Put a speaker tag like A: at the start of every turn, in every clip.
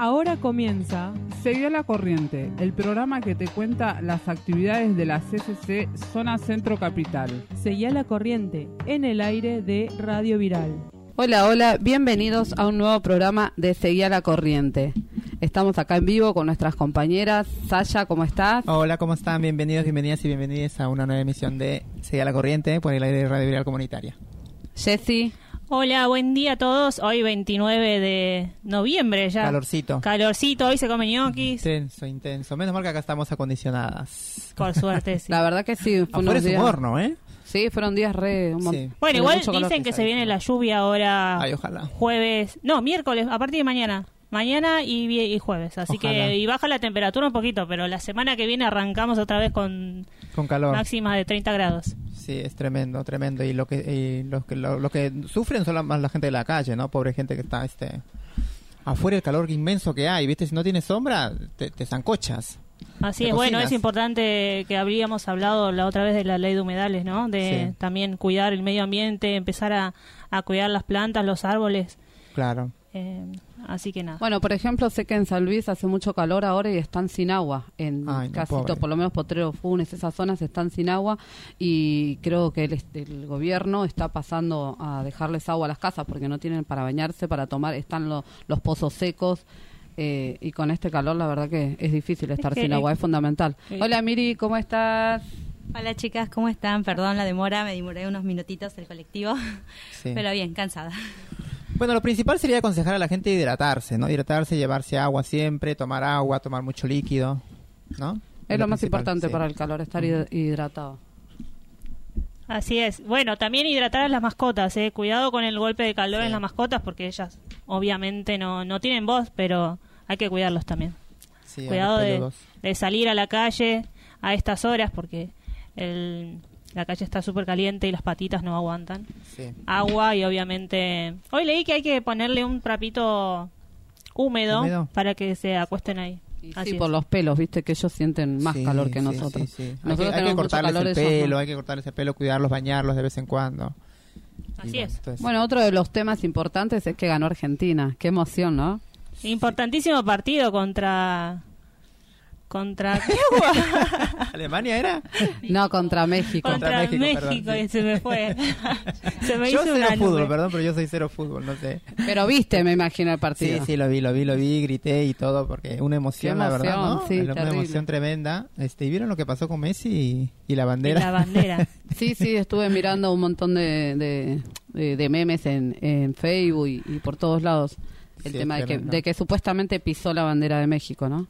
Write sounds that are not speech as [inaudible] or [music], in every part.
A: Ahora comienza
B: Seguí a la corriente, el programa que te cuenta las actividades de la CCC Zona Centro Capital.
A: Seguí a la corriente en el aire de Radio Viral.
C: Hola, hola, bienvenidos a un nuevo programa de Seguí a la Corriente. Estamos acá en vivo con nuestras compañeras. Sasha, ¿cómo estás?
D: Hola, ¿cómo están? Bienvenidos, bienvenidas y bienvenidas a una nueva emisión de Seguí a la Corriente por el aire de Radio Viral Comunitaria.
C: Jessy.
E: Hola, buen día a todos. Hoy 29 de noviembre ya.
D: Calorcito.
E: Calorcito, hoy se come ñoquis.
D: Intenso, intenso. Menos mal que acá estamos acondicionadas.
E: Por suerte, [laughs] sí.
C: La verdad que sí, fue unos
D: es un
C: días.
D: horno, ¿eh?
C: Sí, fueron días re. un mon-
D: Sí.
E: Bueno,
C: de
E: igual dicen que se viene la lluvia ahora
D: Ay, ojalá.
E: jueves, no, miércoles, a partir de mañana. Mañana y, jueves. Así
D: Ojalá.
E: que y baja la temperatura un poquito, pero la semana que viene arrancamos otra vez con
D: Con calor.
E: máximas de 30 grados.
D: Sí, es tremendo, tremendo. Y lo que y los que lo, lo que sufren son la, más la gente de la calle, ¿no? Pobre gente que está este afuera el calor inmenso que hay, ¿viste? Si no tienes sombra, te, te zancochas.
E: Así es, bueno, es importante que habríamos hablado la otra vez de la ley de humedales, ¿no? De
D: Sí.
E: también cuidar el medio ambiente, empezar a, a cuidar las plantas, los árboles.
D: Claro.
E: Eh, así que nada.
C: Bueno, por ejemplo, sé que en San Luis hace mucho calor ahora y están sin agua. En
D: Ay, no,
C: casi
D: pobre.
C: todo, por lo menos Potrero Funes, esas zonas están sin agua y creo que el, este, el gobierno está pasando a dejarles agua a las casas porque no tienen para bañarse, para tomar, están lo- los pozos secos. eh, y con este calor, la verdad que es difícil estar
E: que-
C: sin agua, es fundamental.
E: Sí.
C: Hola Miri, ¿cómo estás?
F: Hola chicas, ¿cómo están? Perdón la demora, me demoré unos minutitos el colectivo,
D: Sí. [laughs]
F: pero bien, cansada.
D: Bueno, lo principal sería aconsejar a la gente hidratarse, ¿no? Hidratarse, llevarse agua siempre, tomar agua, tomar mucho líquido, ¿no?
C: Es lo más importante
D: sí.
C: para el calor, estar hid- hidratado.
E: Así es. Bueno, también hidratar a las mascotas, ¿eh? Cuidado con el golpe de calor
D: Sí.
E: en las mascotas porque ellas obviamente no, no tienen voz, pero hay que cuidarlos también.
D: Sí,
E: Cuidado de salir a la calle a estas horas porque el, la calle está súper caliente y las patitas no aguantan.
D: Sí.
E: Agua y obviamente... Hoy leí que hay que ponerle un trapito húmedo,
D: ¿Húmedo?
E: para que se acuesten ahí.
C: Y
E: Así
C: sí,
E: es.
C: por los pelos, viste que ellos sienten más
D: Sí,
C: calor que
D: sí,
C: nosotros.
D: sí, sí. Hay que, hay cortarles
C: calor,
D: el
C: no.
D: pelo, hay que cortarles el pelo, cuidarlos, bañarlos de vez en cuando.
E: Así
D: bueno,
E: es.
D: entonces-
C: Bueno, otro de los temas importantes es que ganó Argentina. Qué emoción, ¿no?
E: Importantísimo partido contra... Contra... [laughs]
D: ¿Alemania era?
C: No, contra México.
E: contra,
D: México,
E: México,
D: perdón, sí.
E: y se me fue. [laughs] se me
D: yo
E: hizo
D: cero
E: una
D: fútbol,
E: nube.
D: perdón, pero yo soy cero fútbol, no sé.
C: Pero viste, me imagino, el
D: Sí,
C: partido.
D: sí, lo vi, lo vi, lo vi, grité y todo, porque una emoción, la verdad, ¿no?
C: sí,
D: una
C: terrible.
D: emoción tremenda. Este, ¿y ¿Vieron lo que pasó con Messi y, y la
E: Y
D: bandera?
E: la bandera. [laughs]
C: Sí, sí, estuve mirando un montón de, de, de- de memes en, en Facebook y, y por todos lados. El
D: Sí,
C: tema de que,
D: tremendo.
C: de que supuestamente pisó la bandera de México, ¿no?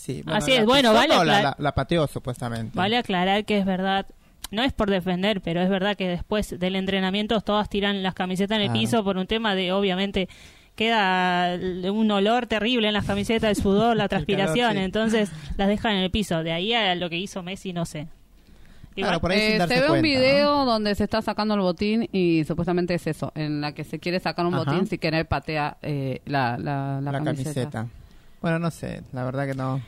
D: Sí,
E: Así
D: la
E: es, bueno, vale
D: no, la,
E: aclar-
D: la- la pateó supuestamente.
E: Vale aclarar que es verdad, no es por defender, pero es verdad que después del entrenamiento todas tiran las camisetas en el
D: Claro.
E: piso por un tema de, obviamente, queda un olor terrible en las camisetas, el sudor, la [laughs] transpiración,
D: sí.
E: entonces las dejan en el piso. De ahí a lo que hizo Messi, no sé. Igual-
D: Claro, por ahí
C: Eh,
D: sin darse
C: se ve un video donde se está sacando el botín y supuestamente es eso, en la que se quiere sacar un
D: Ajá.
C: botín si querer patea eh, la, la, la
D: La,
C: camiseta.
D: camiseta. Bueno, no sé, la verdad que no.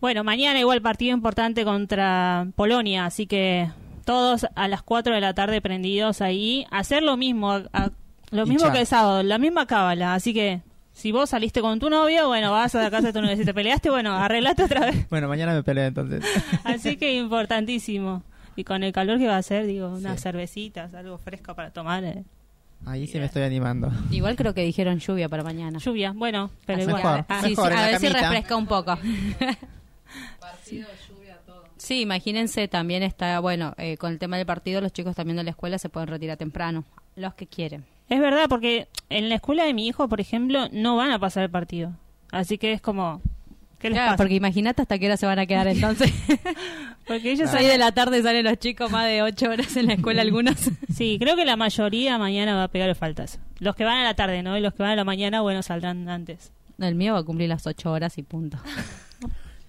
E: Bueno, mañana igual partido importante contra Polonia, así que todos a las 4 de la tarde prendidos ahí. Hacer lo mismo, a- a- lo mismo que el sábado, la misma cábala. Así que si vos saliste con tu novio, bueno, vas a la casa de tu novio. Si te peleaste, bueno, arreglate otra vez.
D: Bueno, mañana me peleo entonces. [laughs]
E: Así que importantísimo. Y con el calor que va a hacer, digo, unas
D: Sí.
E: cervecitas, algo fresco para tomar. eh.
D: Ahí sí me estoy animando.
F: Igual creo que [laughs] dijeron lluvia para mañana.
E: Lluvia, bueno, pero
F: Así
E: igual.
D: Mejor,
F: ah, sí,
D: mejor,
F: sí,
D: en
F: a ver si refresca un poco. Sí, imagínense, también está, bueno, eh, con el tema del partido, los chicos también de la escuela se pueden retirar temprano, los que quieren.
E: Es verdad, porque en la escuela de mi hijo, por ejemplo, no van a pasar el partido. Así que es como... ¿Qué les
F: Claro,
E: pasa?
F: porque imagínate hasta qué hora se van a quedar entonces. [laughs]
E: Porque ellos
F: Seis de la tarde salen los chicos más de ocho horas en la escuela algunos. [laughs]
E: Sí, creo que la mayoría mañana va a pegar faltas. Los que van a la tarde, ¿no? Y los que van a la mañana, bueno, saldrán antes.
F: El mío va a cumplir las ocho horas y punto. [laughs]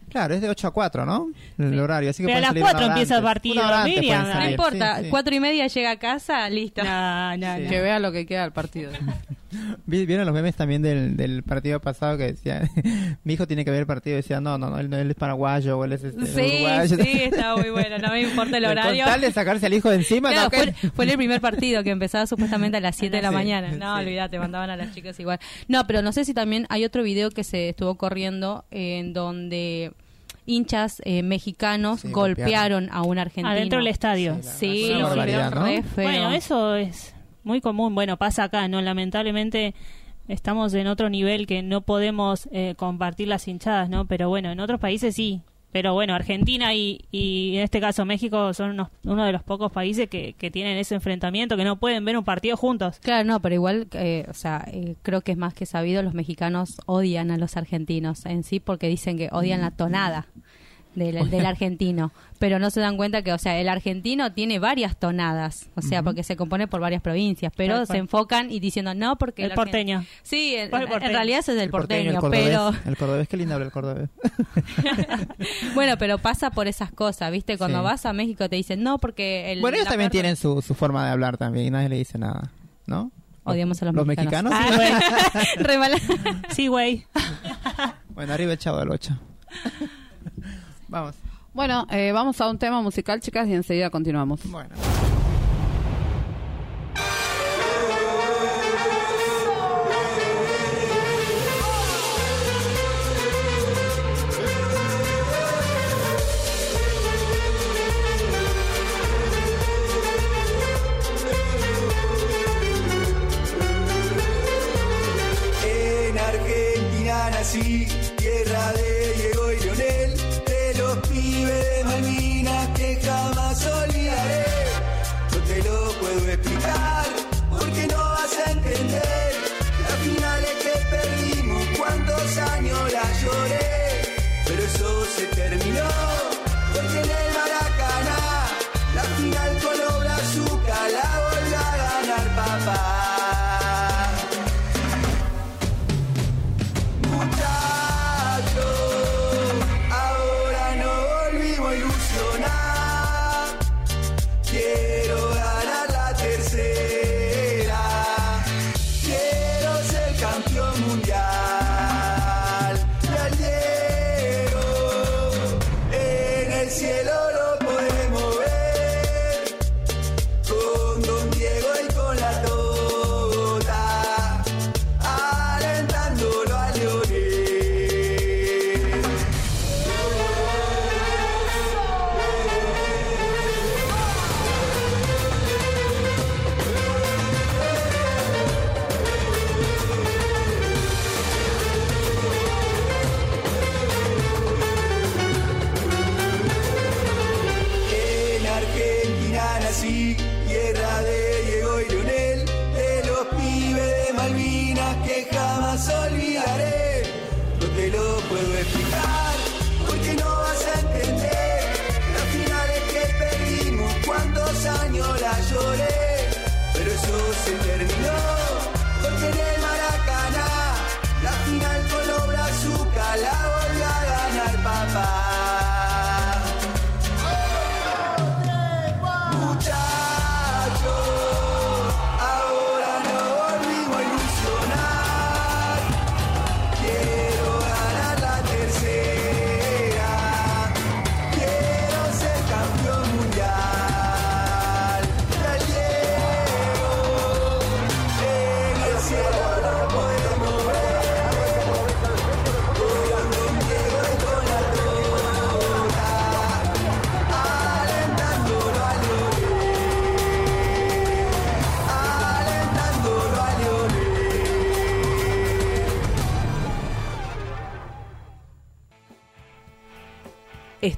D: Claro, es de 8 a 4, ¿no? El horario, así que
E: Pero a las
D: salir una
E: 4
D: hora
E: empieza el partido, Miriam, no
F: importa,
D: sí, sí.
F: cuatro y media llega a casa, listo.
E: No, no,
D: Sí.
E: no.
C: Que vea lo que queda del partido. [laughs]
G: Vi- ¿Vieron los memes también del, del partido pasado que decía, [laughs] mi hijo tiene que ver el partido? Decía, no, no, no, él, es paraguayo o él es este,
F: Sí,
G: uruguayo.
F: sí, estaba muy bueno. No me importa el
G: Con
F: horario.
G: tal de sacarse al hijo de encima,
F: Claro,
G: no, que-
F: fue, el primer partido que empezaba supuestamente a las 7 de la
G: Sí,
F: mañana. No,
G: sí.
F: olvídate, mandaban a las chicas igual. No, pero no sé si también hay otro video que se estuvo corriendo en donde hinchas eh, mexicanos
G: Sí,
F: golpearon a un argentino.
E: Adentro del estadio.
G: Sí,
F: Sí.
E: Bueno, eso es muy común. Bueno, pasa acá, ¿no? Lamentablemente estamos en otro nivel que no podemos eh, compartir las hinchadas, ¿no? Pero bueno, en otros países sí. Pero bueno, Argentina y, y en este caso México son unos- uno de los pocos países que, que tienen ese enfrentamiento, que no pueden ver un partido juntos.
F: Claro, no, pero igual, eh, o sea, eh, creo que es más que sabido, los mexicanos odian a los argentinos en sí porque dicen que odian la tonada del, del argentino, pero no se dan cuenta que, o sea, el argentino tiene varias tonadas, o sea, porque se compone por varias provincias, pero se enfocan y diciendo no porque
E: El porteño.
F: Sí, en,
E: ¿Cuál
F: en
E: porteño?
F: realidad es
G: el porteño,
F: porteño,
G: el
F: pero
G: cordobés, el cordobés, qué lindo habla el cordobés. [laughs]
F: bueno, pero pasa por esas cosas, ¿viste? Cuando
G: Sí.
F: vas a México te dicen no porque el
G: bueno, ellos también tienen su, su forma de hablar también y nadie le dice nada, ¿no?
F: Odiamos a los
G: los
F: mexicanos.
G: mexicanos.
E: Ah, [laughs] Sí, güey.
G: Bueno, arriba el chavo del 8. Vamos.
C: Bueno, eh, vamos a un tema musical, chicas, y enseguida continuamos.
G: Bueno.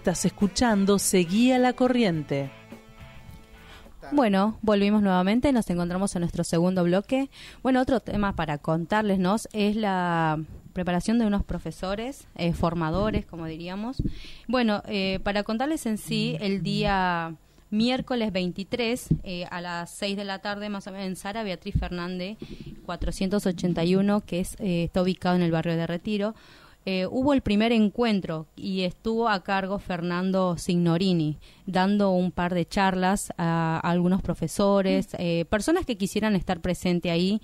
H: Estás escuchando Seguía la Corriente.
F: Bueno, volvimos nuevamente, nos encontramos en nuestro segundo bloque. Bueno, otro tema para contarlesnos es la preparación de unos profesores, eh, formadores, como diríamos. Bueno, eh, para contarles en sí, el día miércoles 23 eh, a las 6 de la tarde, más o menos en Sara Beatriz Fernández, 481, que es, eh, está ubicado en el barrio de Retiro. Eh, hubo el primer encuentro y estuvo a cargo Fernando Signorini, dando un par de charlas a, a algunos profesores, eh, personas que quisieran estar presente ahí.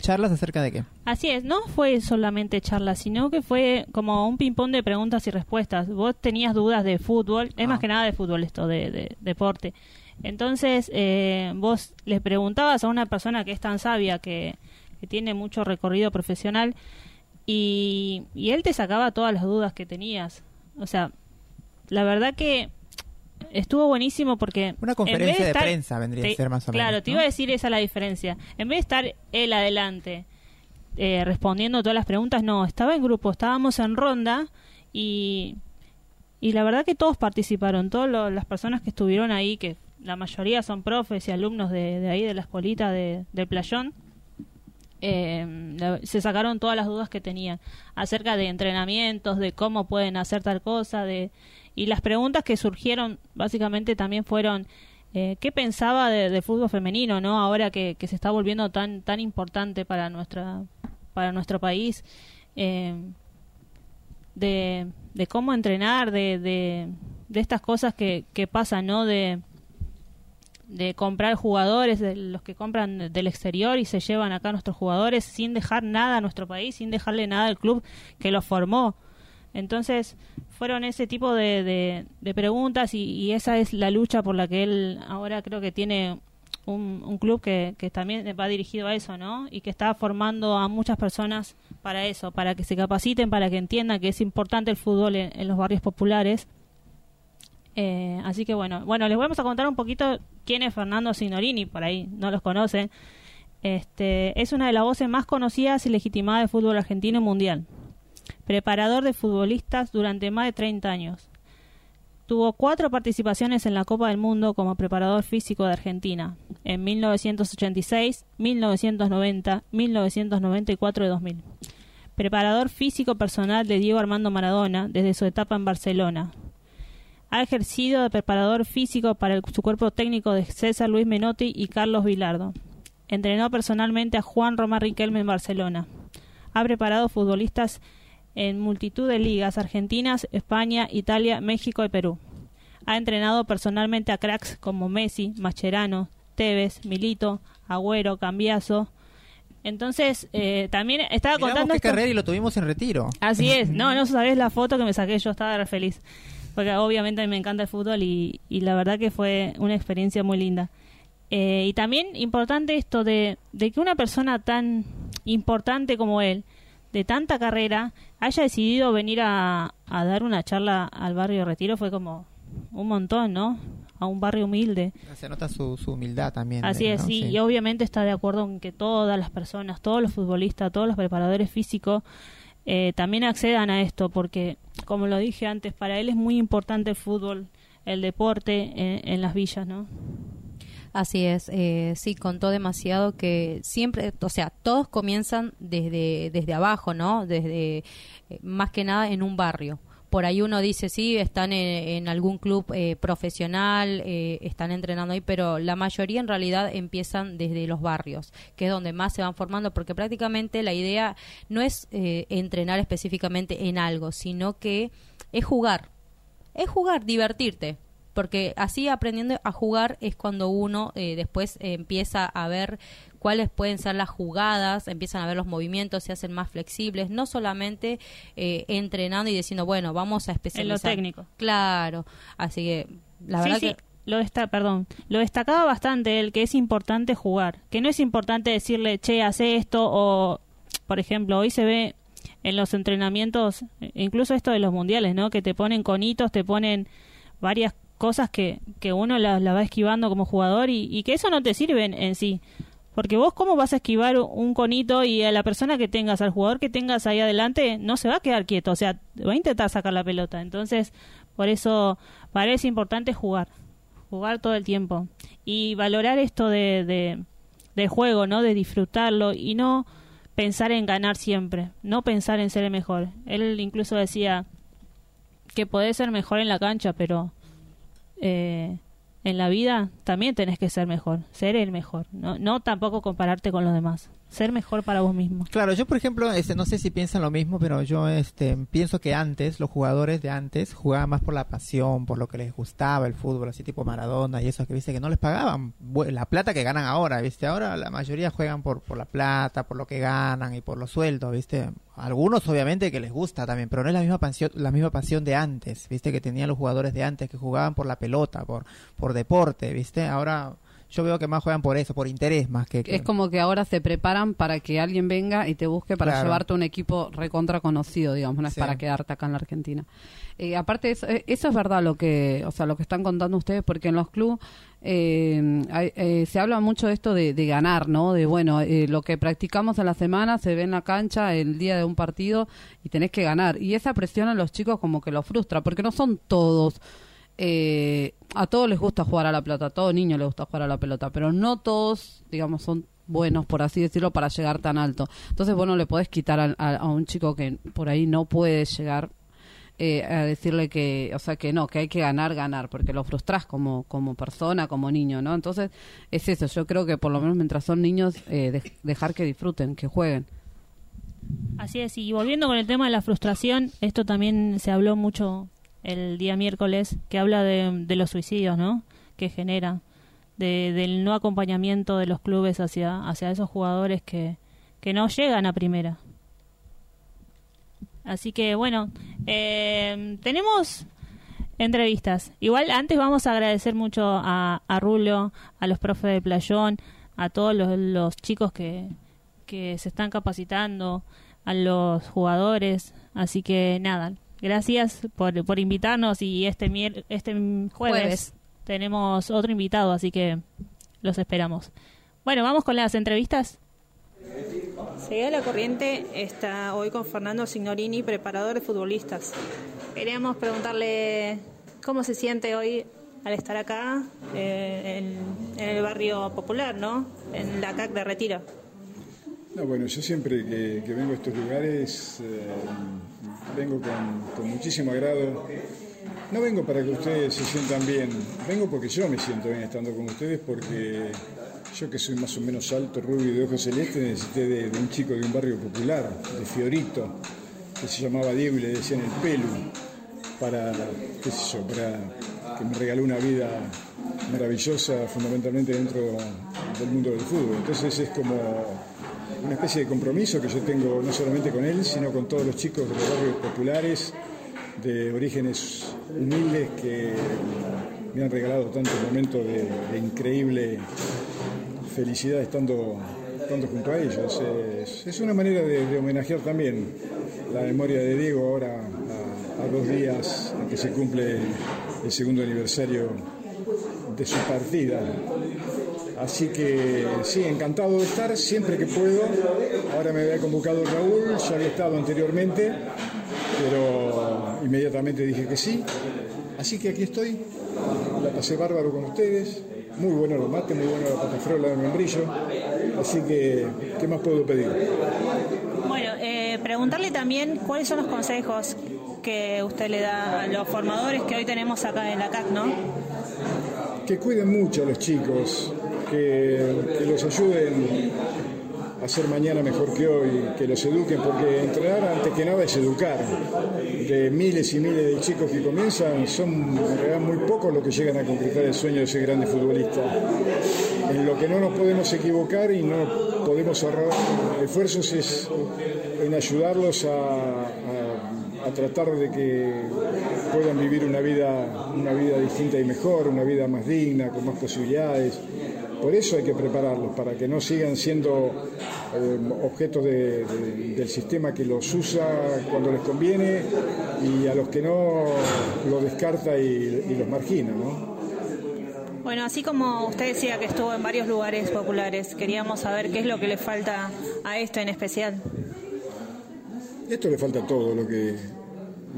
D: ¿Charlas acerca de qué?
E: Así es, no fue solamente charla, sino que fue como un ping-pong de preguntas y respuestas. Vos tenías dudas de fútbol, es
D: Ah.
E: más que nada de fútbol esto, de, de deporte. Entonces, eh, vos le preguntabas a una persona que es tan sabia, que, que tiene mucho recorrido profesional, y, y él te sacaba todas las dudas que tenías. O sea, la verdad que estuvo buenísimo porque...
D: Una
E: en vez
D: conferencia de
E: estar-
D: prensa vendría a
E: te-
D: ser más o
E: Claro,
D: menos,
E: te
D: ¿no?
E: iba a decir esa es la diferencia. En vez de estar él adelante eh, respondiendo todas las preguntas, no, estaba en grupo, estábamos en ronda y, y la verdad que todos participaron, todas las personas que estuvieron ahí, que la mayoría son profes y alumnos de, de ahí, de la escuelita de, del playón, eh, se sacaron todas las dudas que tenían acerca de entrenamientos, de cómo pueden hacer tal cosa, de y las preguntas que surgieron básicamente también fueron eh, qué pensaba de, fútbol femenino, no ahora que, que se está volviendo tan tan importante para nuestra para nuestro país eh, de, de cómo entrenar, de, de, de estas cosas que, que pasan, ¿no? De, de comprar jugadores, de los que compran del exterior y se llevan acá a nuestros jugadores sin dejar nada a nuestro país, sin dejarle nada al club que los formó. Entonces, fueron ese tipo de, de, preguntas y, esa es la lucha por la que él ahora creo que tiene un, un club que, que también va dirigido a eso, ¿no? Y que está formando a muchas personas para eso, para que se capaciten, para que entiendan que es importante el fútbol en los barrios populares. Eh, así que bueno, bueno, les vamos a contar un poquito quién es Fernando Signorini, por ahí no los conocen. Este, es una de las voces más conocidas y legitimadas del fútbol argentino mundial. Preparador de futbolistas durante más de 30 años. Tuvo cuatro participaciones en la Copa del Mundo como preparador físico de Argentina, en 1986, 1990, 1994 y 2000. Preparador físico personal de Diego Armando Maradona desde su etapa en Barcelona. Ha ejercido de preparador físico para el- su cuerpo técnico de César Luis Menotti y Carlos Vilardo. Entrenó personalmente a Juan Román Riquelme en Barcelona. Ha preparado futbolistas en multitud de ligas argentinas, España, Italia, México y Perú. Ha entrenado personalmente a cracks como Messi, Mascherano, Tevez, Milito, Agüero, Cambiaso. Entonces, eh, también estaba
D: Miramos
E: contando
D: qué
E: esto-
D: carrera y lo tuvimos en retiro.
E: Así es, [laughs] no, no sabés la foto que me saqué, yo estaba re feliz. Porque obviamente a mí me encanta el fútbol y, y la verdad que fue una experiencia muy linda. Eh, y también importante esto de, de que una persona tan importante como él, de tanta carrera, haya decidido venir a, a dar una charla al barrio Retiro fue como un montón, ¿no? A un barrio humilde.
D: Se nota su, su humildad también.
E: Así
D: ¿no?
E: es, sí, y obviamente está de acuerdo en que todas las personas, todos los futbolistas, todos los preparadores físicos eh, también accedan a esto, porque, como lo dije antes, para él es muy importante el fútbol, el deporte en, en las villas, ¿no?
F: Así es, eh, sí, contó demasiado que siempre, o sea, todos comienzan desde, desde abajo, ¿no? Desde, eh, más que nada en un barrio. Por ahí uno dice, sí, están en, algún club eh, profesional, eh, están entrenando ahí, pero la mayoría en realidad empiezan desde los barrios, que es donde más se van formando, porque prácticamente la idea no es eh, entrenar específicamente en algo, sino que es jugar, es jugar, divertirte. Porque así aprendiendo a jugar es cuando uno eh, después eh, empieza a ver cuáles pueden ser las jugadas, empiezan a ver los movimientos, se hacen más flexibles, no solamente eh, entrenando y diciendo, bueno, vamos a
E: En lo
F: especializar.
E: técnico.
F: Claro, así que la
E: sí,
F: verdad
E: sí,
F: que
E: lo está, perdón, lo destacaba bastante él que es importante jugar, que no es importante decirle, che, hace esto o, por ejemplo, hoy se ve en los entrenamientos, eh, incluso esto de los mundiales, ¿no? Que te ponen conitos, te ponen varias cosas que, que uno la, la va esquivando como jugador y, que eso no te sirve en, sí. Porque vos cómo vas a esquivar un conito y a la persona que tengas, al jugador que tengas ahí adelante, no se va a quedar quieto, o sea, va a intentar sacar la pelota. Entonces, por eso parece importante jugar, jugar todo el tiempo y valorar esto de, de, del juego, ¿no? De disfrutarlo y no pensar en ganar siempre, no pensar en ser el mejor. Él incluso decía que podés ser mejor en la cancha, pero eh, en la vida también tenés que ser mejor, ser el mejor, no, no tampoco compararte con los demás. ser mejor para vos mismo.
D: Claro, yo por ejemplo, este, no sé si piensan lo mismo, pero yo este, pienso que antes, los jugadores de antes jugaban más por la pasión, por lo que les gustaba el fútbol, así tipo Maradona y eso, que viste que no les pagaban la plata que ganan ahora, viste, ahora la mayoría juegan por, por la plata, por lo que ganan y por los sueldos, viste. Algunos obviamente que les gusta también, pero no es la misma pasión, la misma pasión de antes, viste, que tenían los jugadores de antes, que jugaban por la pelota, por, por deporte, viste. Ahora yo veo que más juegan por eso, por interés más que... que-
C: Es como que ahora se preparan para que alguien venga y te busque para
D: Claro.
C: llevarte un equipo recontra conocido, digamos, no es
D: Sí.
C: para quedarte acá en la Argentina. Eh, aparte, de eso, eh, eso es verdad lo que, o sea, lo que están contando ustedes, porque en los clubes eh, eh, se habla mucho de esto de, de ganar, ¿no? De, bueno, eh, lo que practicamos en la semana se ve en la cancha el día de un partido y tenés que ganar. Y esa presión a los chicos como que los frustra, porque no son todos eh, a todos les gusta jugar a la pelota, a todo niño le gusta jugar a la pelota, pero no todos, digamos, son buenos, por así decirlo, para llegar tan alto. Entonces, vos no le podés quitar a, a- un chico que por ahí no puede llegar eh, a decirle que, o sea, que no, que hay que ganar, ganar, porque lo frustrás como, como persona, como niño, ¿no? Entonces, es eso, yo creo que por lo menos mientras son niños, eh, dej- dejar que disfruten, que jueguen.
E: Así es, y volviendo con el tema de la frustración, esto también se habló mucho el día miércoles, que habla de, de los suicidios, ¿no? Que genera, de, del no acompañamiento de los clubes hacia, hacia esos jugadores que, que no llegan a primera. Así que bueno, eh, tenemos entrevistas. Igual antes vamos a agradecer mucho a, a Rulo, a los profes de Playón, a todos los, los chicos que, que se están capacitando, a los jugadores. Así que nada, gracias por, por invitarnos y este, mier este jueves,
F: Jueves.
E: tenemos otro invitado, así que los esperamos. Bueno, vamos con las entrevistas.
I: Seguida la corriente está hoy con Fernando Signorini, preparador de futbolistas. Queríamos preguntarle cómo se siente hoy al estar acá eh, en, en el barrio popular, ¿no? En la CAC de Retiro.
J: No, bueno, yo siempre que, vengo a estos lugares eh, vengo con, muchísimo agrado. No vengo para que ustedes se sientan bien, vengo porque yo me siento bien estando con ustedes porque yo que soy más o menos alto, rubio y de ojos celestes necesité de, de un chico de un barrio popular, de Fiorito, que se llamaba Diego y le decían el pelu, para, qué sé yo, para que me regaló una vida maravillosa fundamentalmente dentro del mundo del fútbol. Entonces es como una especie de compromiso que yo tengo no solamente con él, sino con todos los chicos de los barrios populares, de orígenes humildes que me han regalado tantos momentos de, increíble felicidad estando, estando junto a ellos. Es, una manera de, de homenajear también la memoria de Diego ahora a, a dos días en que se cumple el segundo aniversario de su partida. Así que sí, encantado de estar siempre que puedo. Ahora me había convocado Raúl, ya había estado anteriormente, pero inmediatamente dije que sí. Así que aquí estoy, la pasé bárbaro con ustedes, muy bueno los mates, muy bueno la patafrola de membrillo. Así que, ¿qué más puedo pedir?
I: Bueno, eh, preguntarle también cuáles son los consejos que usted le da a los formadores que hoy tenemos acá en la CAC, ¿no?
J: que cuiden mucho a los chicos, que, los ayuden a ser mañana mejor que hoy, que los eduquen, porque entrenar antes que nada es educar. De miles y miles de chicos que comienzan, son en realidad muy pocos los que llegan a concretar el sueño de ser grande futbolista. En lo que no nos podemos equivocar y no podemos ahorrar esfuerzos es en ayudarlos a- a tratar de que puedan vivir una vida, una vida distinta y mejor, una vida más digna, con más posibilidades. Por eso hay que prepararlos, para que no sigan siendo eh, objetos de- de- del sistema que los usa cuando les conviene y a los que no los descarta y, y los margina. ¿no?
I: Bueno, así como usted decía que estuvo en varios lugares populares, queríamos saber qué es lo que le falta a esto en especial.
J: Esto le falta todo lo que,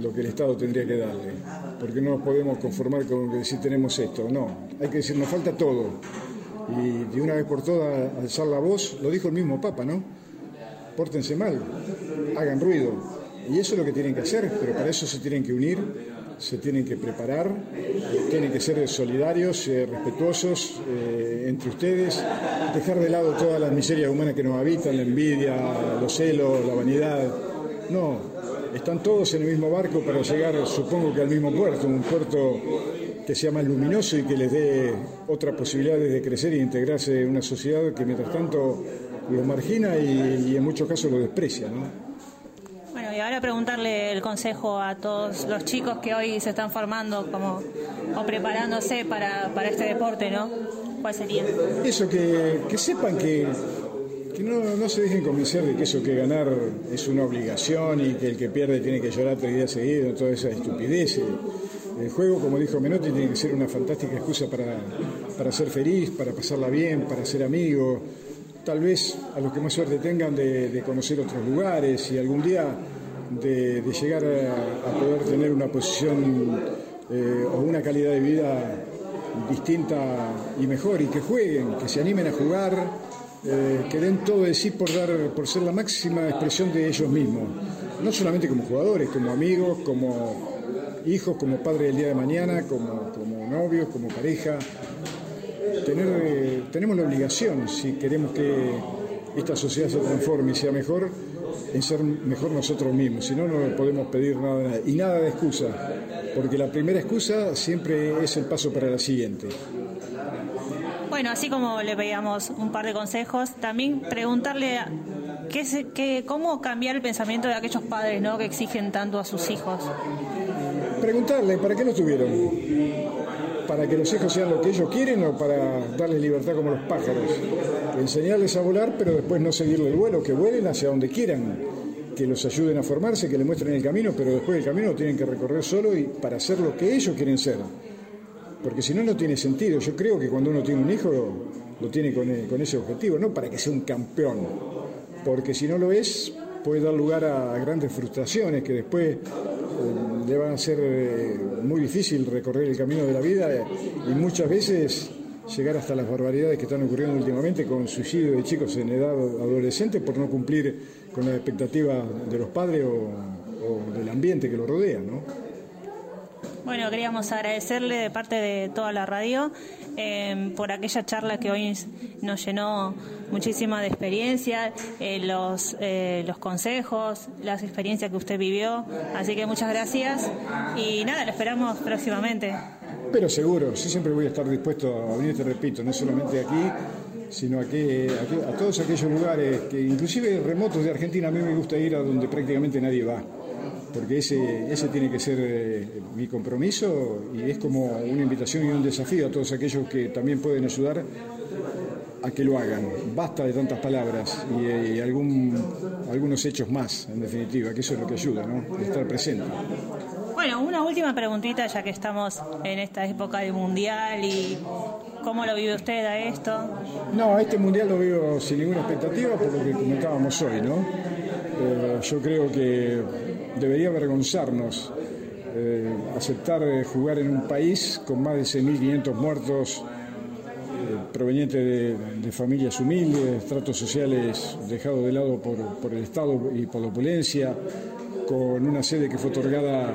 J: lo que el Estado tendría que darle, porque no nos podemos conformar con que decir tenemos esto, no, hay que decir nos falta todo. Y de una vez por todas alzar la voz, lo dijo el mismo Papa, ¿no? Pórtense mal, hagan ruido. Y eso es lo que tienen que hacer, pero para eso se tienen que unir, se tienen que preparar, tienen que ser solidarios, eh, respetuosos eh, entre ustedes, dejar de lado todas las miserias humanas que nos habitan, la envidia, los celos, la vanidad. No, están todos en el mismo barco para llegar, supongo que al mismo puerto, un puerto que sea más luminoso y que les dé otras posibilidades de crecer e integrarse en una sociedad que mientras tanto los margina y, y en muchos casos lo desprecia. ¿no?
I: Bueno, y ahora preguntarle el consejo a todos los chicos que hoy se están formando como, o preparándose para, para este deporte, ¿no? ¿Cuál sería?
J: Eso, que, que sepan que, que no, no se dejen convencer de que eso que ganar es una obligación y que el que pierde tiene que llorar tres días seguidos, toda esa estupidez. El juego, como dijo Menotti, tiene que ser una fantástica excusa para, para ser feliz, para pasarla bien, para ser amigo. Tal vez a los que más suerte tengan de, conocer otros lugares y algún día de, llegar a, poder tener una posición eh, o una calidad de vida distinta y mejor y que jueguen, que se animen a jugar, eh, que den todo de sí por ser la máxima expresión de ellos mismos, no solamente como jugadores, como amigos, como hijos, como padres del día de mañana, como, como novios, como pareja. Tener, tenemos la obligación, si queremos que esta sociedad se transforme y sea mejor, en ser mejor nosotros mismos, si no, no podemos pedir nada. Y nada de excusa, porque la primera excusa siempre es el paso para la siguiente.
I: Bueno, así como le pedíamos un par de consejos, también preguntarle qué qué- cómo cambiar el pensamiento de aquellos padres ¿no? que exigen tanto a sus hijos.
J: Preguntarle, ¿para qué lo tuvieron? ¿Para que los hijos sean lo que ellos quieren o para darles libertad como los pájaros? Enseñarles a volar, pero después no seguirle el vuelo, que vuelen hacia donde quieran, que los ayuden a formarse, que les muestren el camino, pero después el camino lo tienen que recorrer solo y para ser lo que ellos quieren ser. Porque si no, no tiene sentido. Yo creo que cuando uno tiene un hijo, lo, lo tiene con, eh, con ese objetivo, no para que sea un campeón. Porque si no lo es, puede dar lugar a, grandes frustraciones que después eh, le van a ser eh, muy difícil recorrer el camino de la vida y muchas veces llegar hasta las barbaridades que están ocurriendo últimamente con suicidio de chicos en edad adolescente por no cumplir con las expectativas de los padres o, o del ambiente que lo rodea, ¿no?
I: Bueno, queríamos agradecerle de parte de toda la radio eh, por aquella charla que hoy nos llenó muchísima de experiencia, eh, los, eh, los consejos, las experiencias que usted vivió. Así que muchas gracias y nada, lo esperamos próximamente.
J: Pero seguro, yo siempre voy a estar dispuesto a venir, te repito, no solamente aquí, sino a, que, a, a todos aquellos lugares que inclusive remotos de Argentina, a mí me gusta ir a donde prácticamente nadie va, porque ese, ese tiene que ser eh, mi compromiso y es como una invitación y un desafío a todos aquellos que también pueden ayudar a que lo hagan. Basta de tantas palabras y, eh, y algún, algunos hechos más, en definitiva, que eso es lo que ayuda, ¿no? Estar presente.
I: Bueno, una última preguntita ya que estamos en esta época de mundial y cómo lo vive usted a esto.
J: No, este mundial lo veo sin ninguna expectativa por lo que comentábamos hoy, ¿no? Eh, yo creo que debería avergonzarnos eh, aceptar eh, jugar en un país con más de 6.500 muertos eh, provenientes de, familias humildes, tratos sociales dejados de lado por, por el Estado y por la opulencia, con una sede que fue otorgada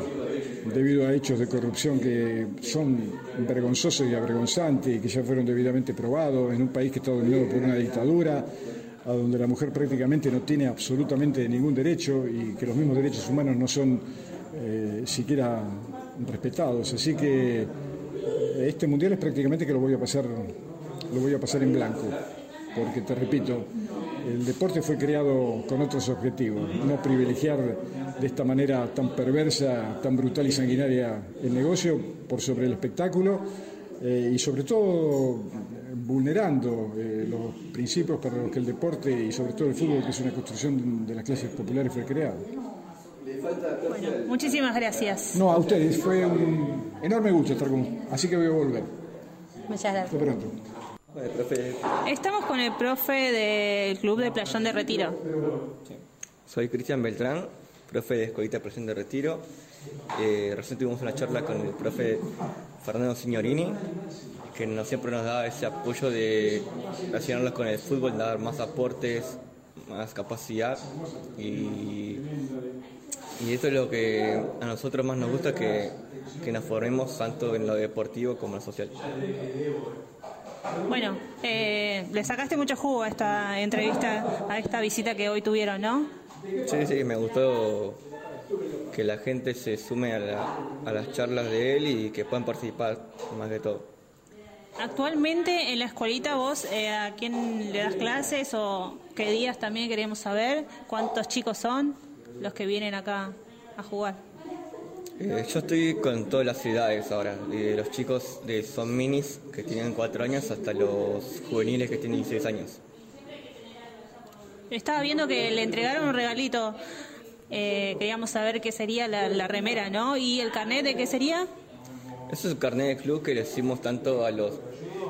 J: debido a hechos de corrupción que son vergonzosos y avergonzantes y que ya fueron debidamente probados, en un país que está dominado por una dictadura, a donde la mujer prácticamente no tiene absolutamente ningún derecho y que los mismos derechos humanos no son eh, siquiera respetados. Así que eh, este mundial es prácticamente que lo voy a pasar, lo voy a pasar en blanco, porque te repito, el deporte fue creado con otros objetivos, no privilegiar de esta manera tan perversa, tan brutal y sanguinaria el negocio por sobre el espectáculo eh, y sobre todo vulnerando eh, los principios para los que el deporte y sobre todo el fútbol, que es una construcción de las clases populares, fue creado.
I: Bueno, muchísimas gracias.
J: No, a ustedes, fue un enorme gusto estar con así que voy a volver.
I: Muchas
J: Hasta
I: gracias.
J: pronto.
I: Estamos con el profe del Club de Playón de Retiro.
K: Soy Cristian Beltrán, profe de Escolita Presión de Retiro. Eh, recién tuvimos una charla con el profe Fernando Signorini, que nos, siempre nos da ese apoyo de relacionarnos con el fútbol, dar más aportes, más capacidad y Y eso es lo que a nosotros más nos gusta, que, que nos formemos tanto en lo deportivo como en lo social.
I: Bueno, eh, le sacaste mucho jugo a esta entrevista, a esta visita que hoy tuvieron, ¿no?
K: Sí, sí, me gustó que la gente se sume a, la- a las charlas de él y que puedan participar más de todo.
I: Actualmente en la escuelita vos, eh, ¿a quién le das clases o qué días también queremos saber? ¿Cuántos chicos son los que vienen acá a jugar?
K: Eh, yo estoy con todas las ciudades ahora, de los chicos de son minis que tienen 4 años hasta los juveniles que tienen 16 años.
I: Estaba viendo que le entregaron un regalito. Eh, queríamos saber qué sería la, la remera, ¿no? ¿Y el carnet de qué sería?
K: Eso es el carnet de club que le hicimos tanto a los,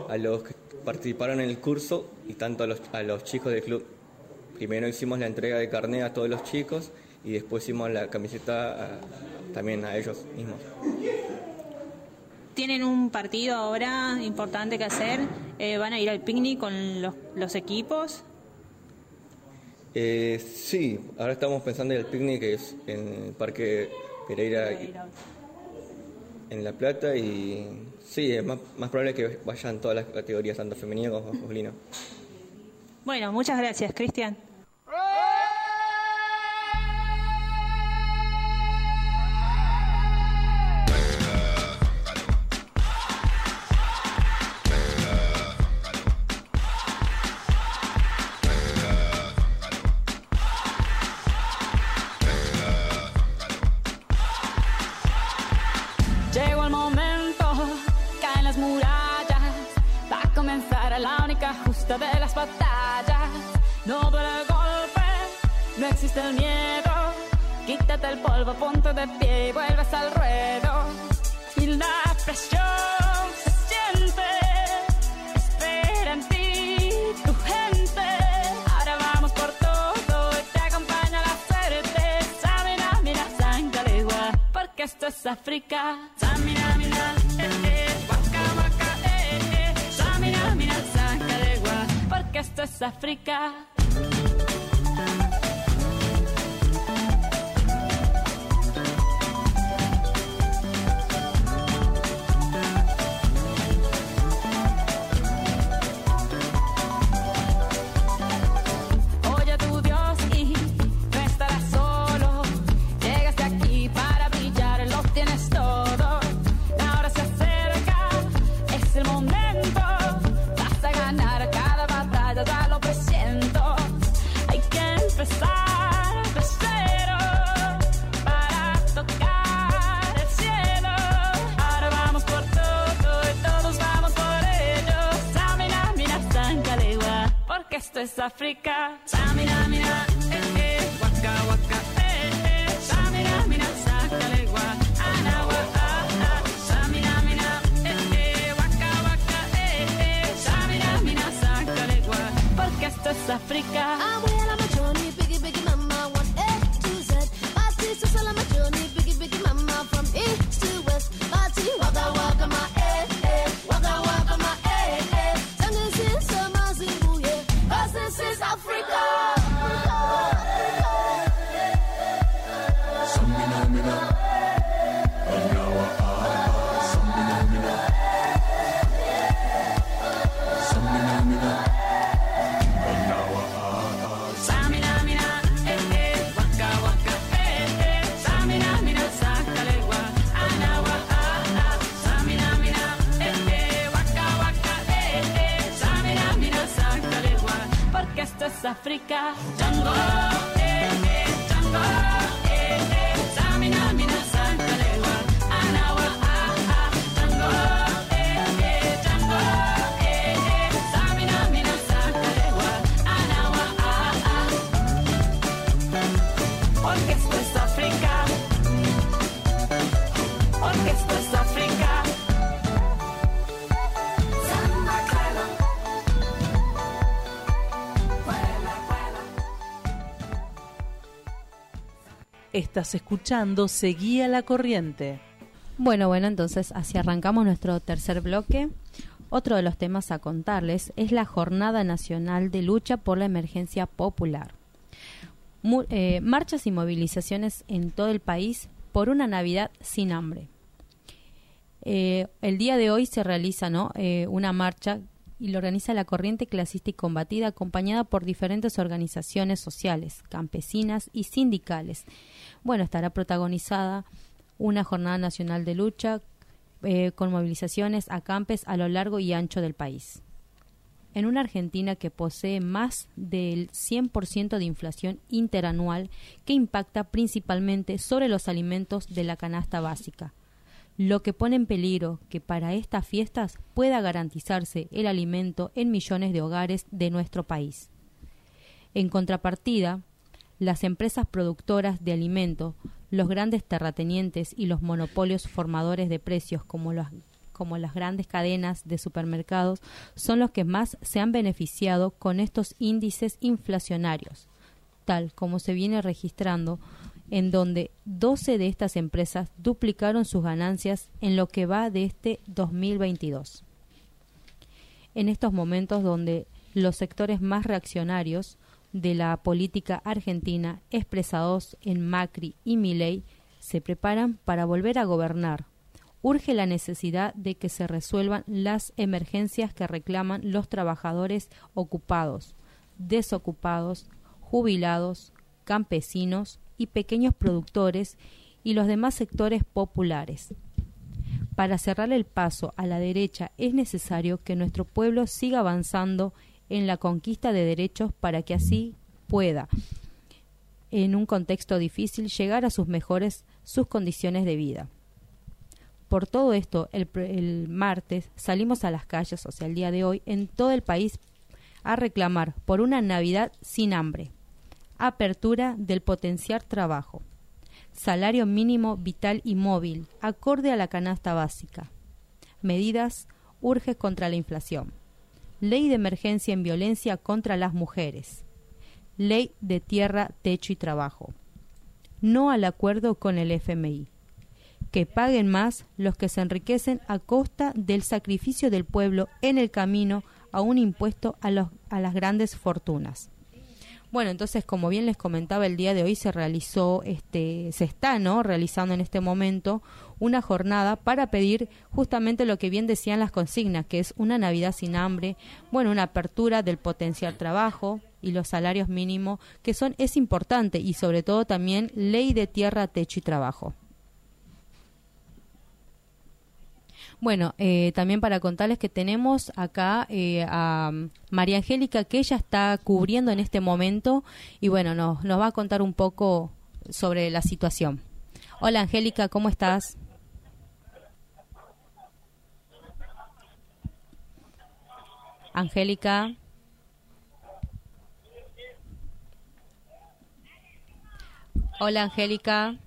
K: a los que participaron en el curso y tanto a los, a los chicos del club. Primero hicimos la entrega de carnet a todos los chicos y después hicimos la camiseta a- también a ellos mismos.
I: Tienen un partido ahora importante que hacer. Eh, van a ir al picnic con los, los equipos.
K: Eh, sí, ahora estamos pensando en el picnic que es en el Parque Pereira en La Plata y sí, es más, más probable que vayan todas las categorías, tanto femenino como masculino.
I: Bueno, muchas gracias, Cristian.
L: Las murallas, va a comenzar la única justa de las batallas. No duele el golpe, no existe el miedo. Quítate el polvo, ponte de pie y vuelves al ruedo. Y la presión se siente, espera en ti tu gente. Ahora vamos por todo y te acompaña la suerte. Samina, mira, sangalegua, porque esto es África. Samina, mira, porque esto es África. Es África. Samina, mira, eh, eh, waka, waka, eh, eh. Samina, mira, sangalegua, anawa, ah, ah. Samina, mira, eh, eh, waka, waka, eh, eh. Samina, mira, sangalegua, porque esto es África.
M: I'm
H: Estás escuchando Seguía la Corriente.
F: Bueno, bueno, entonces así arrancamos nuestro tercer bloque. Otro de los temas a contarles es la Jornada Nacional de Lucha por la Emergencia Popular. Eh, marchas y movilizaciones en todo el país por una Navidad sin hambre. Eh, el día de hoy se realiza. Eh, una marcha y lo organiza la Corriente Clasista y Combatida, acompañada por diferentes organizaciones sociales, campesinas y sindicales. Bueno, estará protagonizada una jornada nacional de lucha eh, con movilizaciones a campes a lo largo y ancho del país. En una Argentina que posee más del 100% de inflación interanual que impacta principalmente sobre los alimentos de la canasta básica, lo que pone en peligro que para estas fiestas pueda garantizarse el alimento en millones de hogares de nuestro país. En contrapartida, las empresas productoras de alimentos, los grandes terratenientes y los monopolios formadores de precios como los como las grandes cadenas de supermercados son los que más se han beneficiado con estos índices inflacionarios, tal como se viene registrando, en donde 12 de estas empresas duplicaron sus ganancias en lo que va de este 2022. En estos momentos donde los sectores más reaccionarios de la política argentina expresados en Macri y Milei se preparan para volver a gobernar urge la necesidad de que se resuelvan las emergencias que reclaman los trabajadores ocupados, desocupados, jubilados, campesinos y pequeños productores y los demás sectores populares. Para cerrar el paso a la derecha es necesario que nuestro pueblo siga avanzando en la conquista de derechos para que así pueda, en un contexto difícil, llegar a sus mejores sus condiciones de vida. Por todo esto, el, martes salimos a las calles, o sea, el día de hoy, en todo el país a reclamar por una Navidad sin hambre, apertura del potenciar trabajo, salario mínimo vital y móvil, acorde a la canasta básica, medidas urges contra la inflación, ley de emergencia en violencia contra las mujeres, ley de tierra, techo y trabajo, no al acuerdo con el FMI que paguen más los que se enriquecen a costa del sacrificio del pueblo en el camino a un impuesto a, a las grandes fortunas. Bueno, entonces, como bien les comentaba, el día de hoy se realizó, este, se está, ¿no? Realizando en este momento una jornada para pedir justamente lo que bien decían las consignas, que es una Navidad sin hambre, bueno, una apertura del potencial trabajo y los salarios mínimos, que son, es importante, y sobre todo también ley de tierra, techo y trabajo. Bueno, eh, también para contarles que tenemos acá eh, a María Angélica, que ella está cubriendo en este momento y bueno, nos, nos va a contar un poco sobre la situación. Hola Angélica, ¿cómo estás? Angélica. Hola Angélica.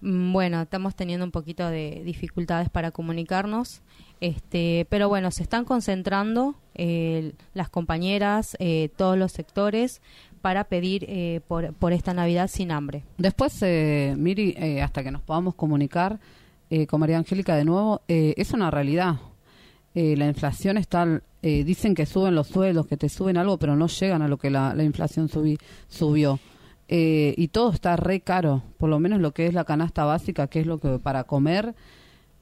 F: Bueno, estamos teniendo un poquito de dificultades para comunicarnos, este, pero bueno, se están concentrando eh, las compañeras, eh, todos los sectores, para pedir eh, por, por esta Navidad sin hambre.
C: Después, eh, Miri, eh, hasta que nos podamos comunicar eh, con María Angélica de nuevo, es una realidad. La inflación está, dicen que suben los sueldos, que te suben algo, pero no llegan a lo que la, la inflación subí- subió. Eh, y todo está re caro, por lo menos lo que es la canasta básica, que es lo que para comer,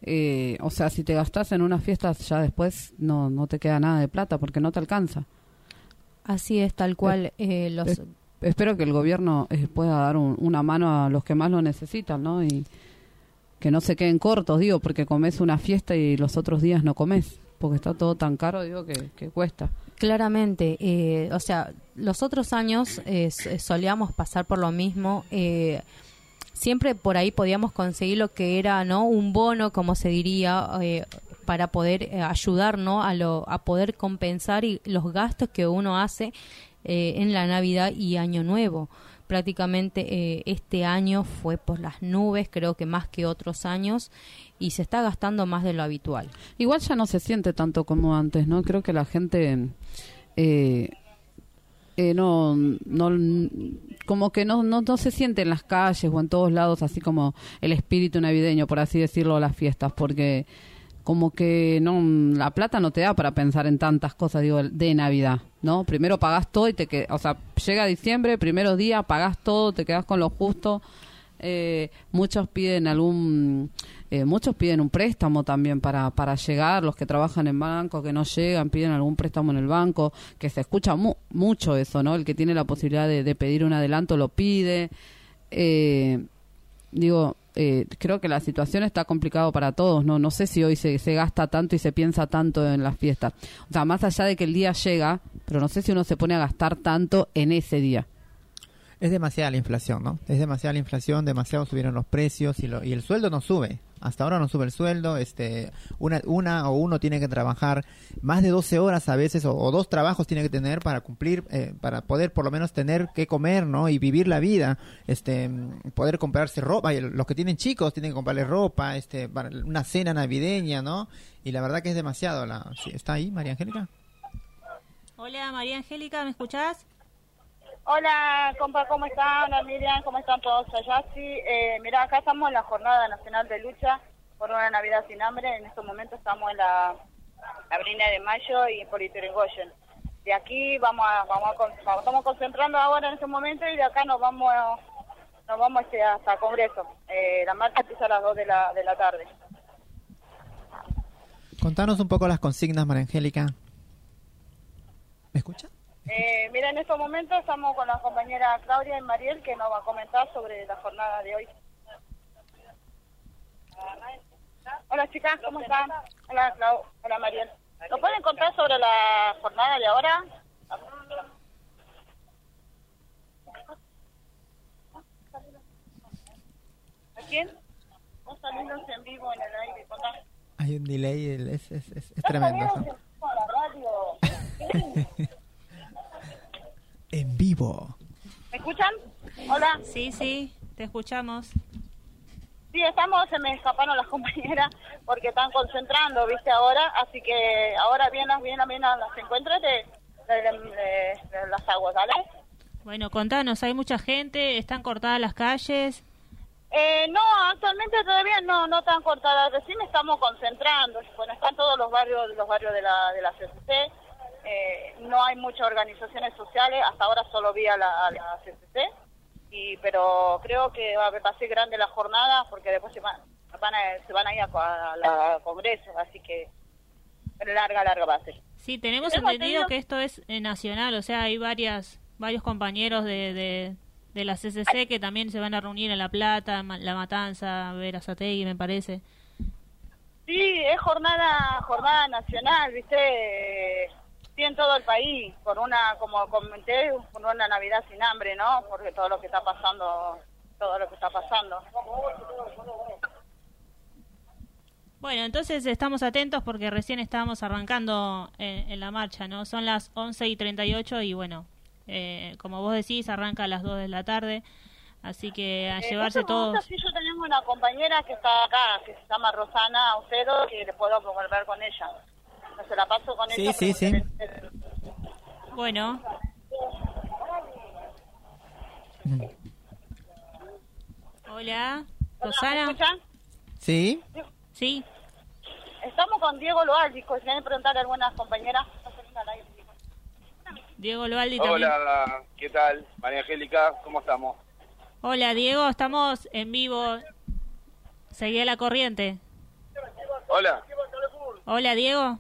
C: eh, o sea, si te gastas en unas fiestas ya después no, no te queda nada de plata porque no te alcanza.
F: Así es, tal cual. eh, los,
C: Es- espero que el gobierno eh, pueda dar un- una mano a los que más lo necesitan, ¿no? Y que no se queden cortos, digo, porque comes una fiesta y los otros días no comes, porque está todo tan caro, digo, que, que cuesta.
F: Claramente, eh, o sea, los otros años eh, s- solíamos pasar por lo mismo. eh, siempre por ahí podíamos conseguir lo que era, ¿no? Un bono, como se diría, eh, para poder eh, ayudar, ¿no? A, lo, a poder compensar y los gastos que uno hace eh, en la Navidad y Año Nuevo. Prácticamente eh, este año fue por las nubes, creo que más que otros años, y se está gastando más de lo habitual.
C: Igual ya no se siente tanto como antes, ¿no? Creo que la gente eh, eh, no, no, como que no, no, no se siente en las calles o en todos lados así como el espíritu navideño, por así decirlo, las fiestas, porque como que no la plata no te da para pensar en tantas cosas, digo, de Navidad, ¿no? Primero pagás todo y te que o sea, llega diciembre, primeros días, pagás todo, te quedás con lo justo. Eh, muchos piden algún eh, muchos piden un préstamo también para, para llegar, los que trabajan en banco, que no llegan, piden algún préstamo en el banco, que se escucha mu- mucho eso, ¿no? El que tiene la posibilidad de, de pedir un adelanto lo pide. Eh, digo, eh, creo que la situación está complicado para todos, ¿no? No sé si hoy se, se gasta tanto y se piensa tanto en las fiestas. O sea, más allá de que el día llega, pero no sé si uno se pone a gastar tanto en ese día.
D: Es demasiada la inflación, ¿no? Es demasiada la inflación, demasiado subieron los precios y, lo- y el sueldo no sube. Hasta ahora no sube el sueldo, este, una, una o uno tiene que trabajar más de 12 horas a veces o, dos trabajos tiene que tener para cumplir, eh, para poder por lo menos tener que comer, ¿no? Y vivir la vida, este, poder comprarse ropa. Y los que tienen chicos tienen que comprarle ropa, este, para una cena navideña, ¿no? Y la verdad que es demasiado. La, ¿Está ahí María Angélica?
E: Hola María Angélica, ¿me escuchás?
N: Hola, compa, ¿cómo están? Hola, Miriam, ¿cómo están todos allá? Sí, eh, mira, acá estamos en la Jornada Nacional de Lucha por una Navidad sin hambre. En estos momentos estamos en la Avenida de Mayo y por Ituringoyen. De aquí vamos a, vamos a, estamos concentrando ahora en este momento y de acá nos vamos a- nos vamos este, hasta Congreso. Eh, la marcha empieza a las 2 de la, de la tarde.
D: Contanos un poco las consignas, María Angélica. ¿Me escucha?
N: Eh, mira, en estos momentos estamos con la compañera Claudia y Mariel que nos va a comentar sobre la jornada de hoy. Hola chicas, ¿cómo están? Hola Clau, hola Mariel. ¿Nos pueden contar sobre la jornada de ahora? ¿A quién? Vos saliendo en vivo en el aire, contá.
D: Hay un delay, el- es, es, es, es tremendo. eso. [laughs] En vivo.
N: ¿Me escuchan? Hola.
E: Sí, sí, te escuchamos.
N: Sí, estamos, se me escaparon las [laughs] compañeras porque están concentrando, viste, ahora, así que ahora vienen, vienen, vienen a las encuentros de, de, de- de- de las aguas, ¿vale?
E: Bueno, contanos, hay mucha gente, están cortadas las calles.
N: Eh, no, actualmente todavía no, no tan cortadas, recién estamos concentrando, bueno, están todos los barrios, los barrios de la, de la CCC, eh, no hay muchas organizaciones sociales, hasta ahora solo vi a la, a la CCC, y, pero creo que va a, va a ser grande la jornada porque después se van, van a, se van a ir al Congreso, así que larga, larga va a ser.
E: Sí, tenemos entendido que esto es eh, nacional, o sea, hay varias varios compañeros de, de, de la CCC que también se van a reunir en La Plata, La Matanza, Verazategui, me parece.
N: Sí, es jornada jornada nacional, ¿viste? Eh, Sí, en todo el país, por una, como comenté, por una Navidad sin hambre, ¿no? Porque todo lo que está pasando, todo lo que está pasando.
E: Bueno, entonces estamos atentos porque recién estábamos arrancando en, en la marcha, ¿no? Son las 11 y 38 y bueno, eh, como vos decís, arranca a las 2 de la tarde, así que a
N: Eh,
E: llevarse
N: este
E: todos.
N: Sí, yo tenemos una compañera que está acá, que se llama Rosana Aucedo, que le puedo volver con ella. No se la paso con
D: Sí,
N: ella.
D: sí, sí.
E: Bueno, hola, Rosana.
N: ¿Me escuchan?
D: ¿Sí?
E: Sí.
N: Estamos con Diego Loaldi, si quieren preguntarle a algunas compañeras.
E: Diego Loaldi también.
O: Hola, ¿qué tal? María Angélica, ¿cómo estamos?
E: Hola, Diego, estamos en vivo. Seguí la corriente.
O: Hola,
E: Hola, Diego.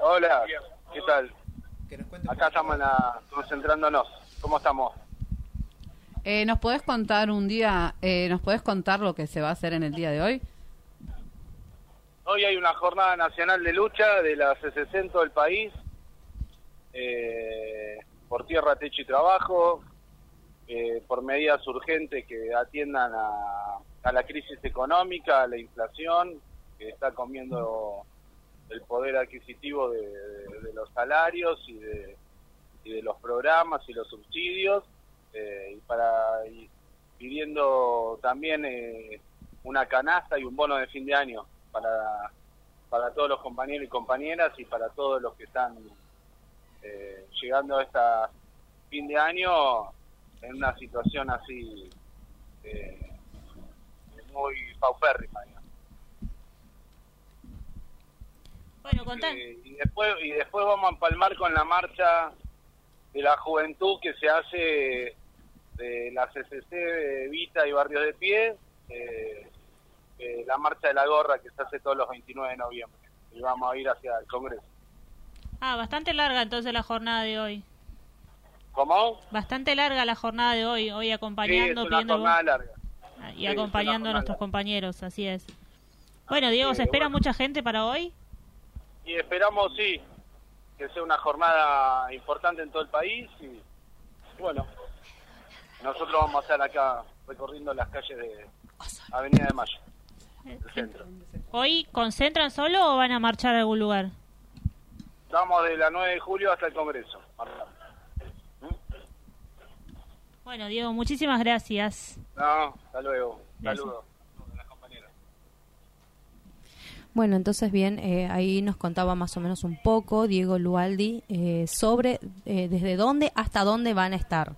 O: Hola, ¿qué tal? Acá estamos en la- concentrándonos. ¿Cómo estamos?
C: Eh, ¿Nos podés contar un día, eh, nos podés contar lo que se va a hacer en el día de hoy?
O: Hoy hay una jornada nacional de lucha de la CCC en todo el país, eh, por tierra, techo y trabajo, eh, por medidas urgentes que atiendan a, a la crisis económica, a la inflación, que está comiendo el poder adquisitivo de, los salarios y de, y de los programas y los subsidios, eh, y para y pidiendo también eh, una canasta y un bono de fin de año para, para todos los compañeros y compañeras y para todos los que están eh, llegando a esta fin de año en una situación así eh, muy paupérrima. digamos.
E: Bueno, contá.
O: Y después y después vamos a empalmar con la marcha de la juventud que se hace de la CCC de Vita y Barrios de Pie, eh, eh, la marcha de la gorra que se hace todos los 29 de noviembre. Y vamos a ir hacia el Congreso.
E: Ah, bastante larga entonces la jornada de hoy.
O: ¿Cómo?
E: Bastante larga la jornada de hoy, hoy
O: Sí, es
E: acompañando,
O: una
E: pidiendo
O: jornada larga.
E: Ah, y
O: Sí,
E: acompañando a nuestros compañeros, así es. Bueno, Diego, ¿se espera
O: bueno.
E: mucha gente para hoy?
O: Y esperamos, sí, que sea una jornada importante en todo el país. Y bueno, nosotros vamos a estar acá recorriendo las calles de Avenida de Mayo, el centro.
E: ¿Hoy concentran solo o van a marchar a algún lugar?
O: Vamos de la 9 de julio hasta el Congreso.
E: Bueno, Diego, muchísimas gracias.
O: No, hasta luego. Saludos.
F: Bueno, entonces bien, eh, ahí nos contaba más o menos un poco Diego Lualdi eh, sobre eh, desde dónde hasta dónde van a estar.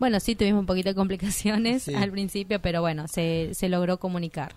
F: Bueno, sí tuvimos un poquito de complicaciones
D: Sí.
F: al principio, pero bueno, se, se logró comunicar.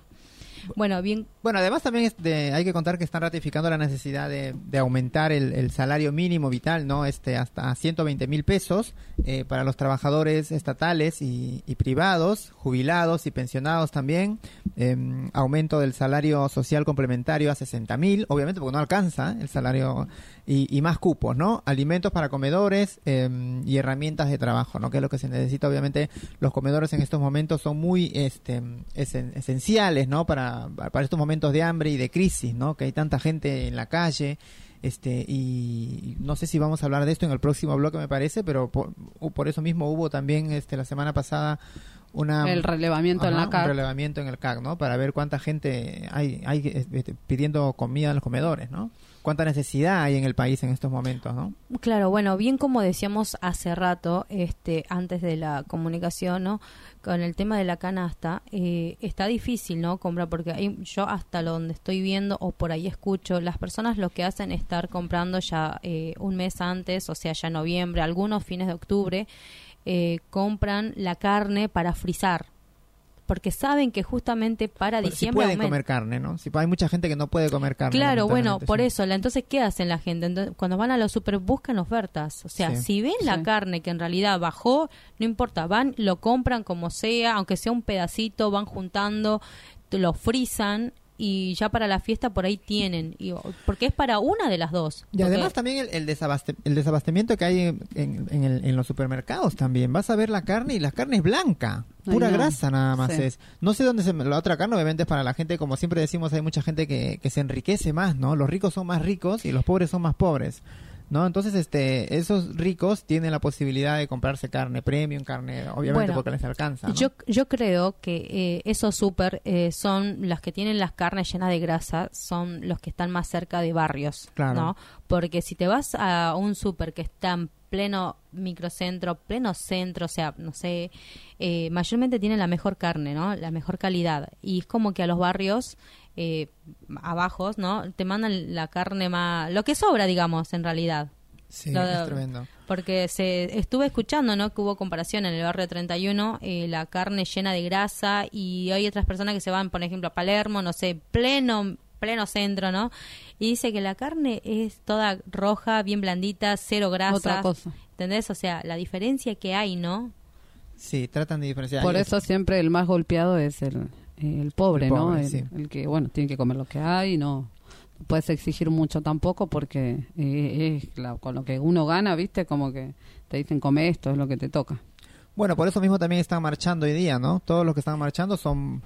F: Bueno, bien,
D: Bueno, además también es hay que contar que están ratificando la necesidad de, aumentar el, salario mínimo vital, ¿no? Este, hasta 120 mil pesos eh, para los trabajadores estatales y, y privados, jubilados y pensionados también. Em, aumento del salario social complementario a 60 mil, obviamente porque no alcanza el salario y, y más cupos, ¿no? Alimentos para comedores em, y herramientas de trabajo, ¿no? Que es lo que se necesita. Obviamente los comedores en estos momentos son muy este, esen- esenciales, ¿no? Para, para estos momentos de hambre y de crisis, ¿no? Que hay tanta gente en la calle. Este, y no sé si vamos a hablar de esto en el próximo bloque, me parece, pero por, por eso mismo hubo también este, la semana pasada una
C: El relevamiento en la
D: un
C: CAC.
D: relevamiento en el CAC, ¿no? Para ver cuánta gente hay, hay este, pidiendo comida en los comedores, ¿no? Cuánta necesidad hay en el país en estos momentos, ¿no?
F: Claro, bueno, bien como decíamos hace rato, este, antes de la comunicación, ¿no? Con el tema de la canasta, eh, está difícil, ¿no? Comprar, porque hay- yo hasta lo donde estoy viendo o por ahí escucho, las personas lo que hacen es estar comprando ya eh, un mes antes, o sea, ya noviembre, algunos fines de octubre, eh, compran la carne para frizar, porque saben que justamente para
D: Bueno, si
F: diciembre
D: pueden
F: aumenta.
D: comer carne, ¿no? Si hay mucha gente que no puede comer carne.
F: Claro, bueno, por
D: sí.
F: eso, la- entonces, ¿qué hacen la gente? Entonces, cuando van a los super buscan ofertas. O sea,
D: Sí.
F: si ven la
C: Sí.
F: carne que en realidad bajó, no importa, van, lo compran como sea, aunque sea un pedacito, van juntando, lo frisan y ya para la fiesta por ahí tienen. Y, porque es para una de las dos.
D: Y
F: Porque-
D: además también el, el, desabaste- el desabastamiento que hay en, en- en el- en los supermercados también. Vas a ver la carne y la carne es blanca.
C: Ay,
D: Pura
C: no.
D: grasa nada más
C: Sí.
D: es. No sé dónde se... La otra carne obviamente es para la gente, como siempre decimos, hay mucha gente que, que se enriquece más, ¿no? Los ricos son más ricos y los pobres son más pobres. ¿No? Entonces, este, esos ricos tienen la posibilidad de comprarse carne premium, carne, obviamente
F: Bueno,
D: porque les alcanza. ¿no?
F: Yo, yo creo que eh, esos súper eh, son los que tienen las carnes llenas de grasa, son los que están más cerca de barrios,
D: Claro.
F: ¿no? Porque si te vas a un súper que está en pleno microcentro, pleno centro, o sea, no sé, eh, mayormente tienen la mejor carne, ¿no? La mejor calidad. Y es como que a los barrios eh, abajos, ¿no? Te mandan la carne más... Lo que sobra, digamos, en realidad.
D: Sí,
F: Lo-
D: es tremendo.
F: Porque se estuve escuchando, ¿no? Que hubo comparación en el barrio 31, eh, la carne llena de grasa y hay otras personas que se van, por ejemplo, a Palermo, no sé, pleno pleno centro, ¿no? Y dice que la carne es toda roja, bien blandita, cero grasa.
C: Otra cosa.
F: ¿Entendés? O sea, la diferencia que hay, ¿no?
D: Sí, tratan de diferenciar.
C: Por eso siempre el más golpeado es el, el pobre,
D: El
C: ¿no?
D: pobre,
C: El,
D: sí.
C: el que, bueno, tiene que comer lo que hay, no puedes exigir mucho tampoco porque eh, es la- con lo que uno gana, ¿viste? Como que te dicen, come esto, es lo que te toca.
D: Bueno, por eso mismo también están marchando hoy día, ¿no? Todos los que están marchando son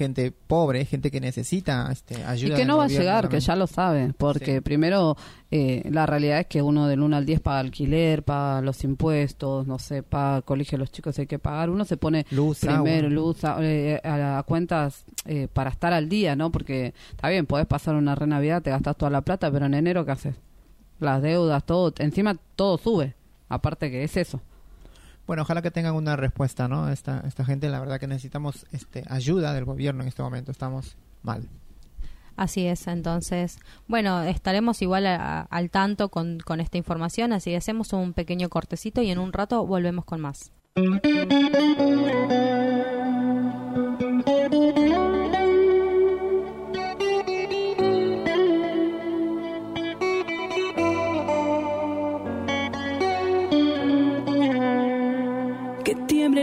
D: gente pobre, gente que necesita este, ayuda.
C: Y que no va a llegar, que ya lo sabe, porque primero eh, la realidad es que uno del 1 al 10 paga alquiler, paga los impuestos, no sé, paga el colegio de los chicos hay que pagar, uno se pone
D: Luz,
C: primero
D: agua.
C: luz a, eh, a cuentas eh, para estar al día, ¿no? Porque está bien, podés pasar una renavidad, te gastas toda la plata, pero en enero ¿qué haces? Las deudas, todo, encima todo sube, aparte que es eso.
D: Bueno, ojalá que tengan una respuesta, ¿no? Esta, esta gente, la verdad que necesitamos este, ayuda del gobierno en este momento. Estamos mal.
F: Así es, entonces, bueno, estaremos igual al tanto con, con esta información, así que hacemos un pequeño cortecito y en un rato volvemos con más.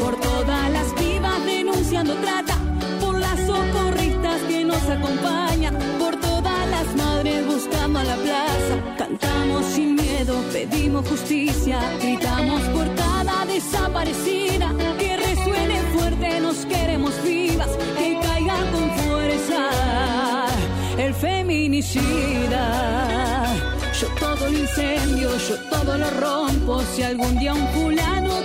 P: por todas las vivas denunciando trata, por las socorristas que nos acompañan, por todas las madres buscando a la plaza. Cantamos sin miedo, pedimos justicia, gritamos por cada desaparecida, que resuene fuerte, nos queremos vivas, que caiga con fuerza el feminicida. Yo todo lo incendio, yo todo lo rompo. Si algún día un fulano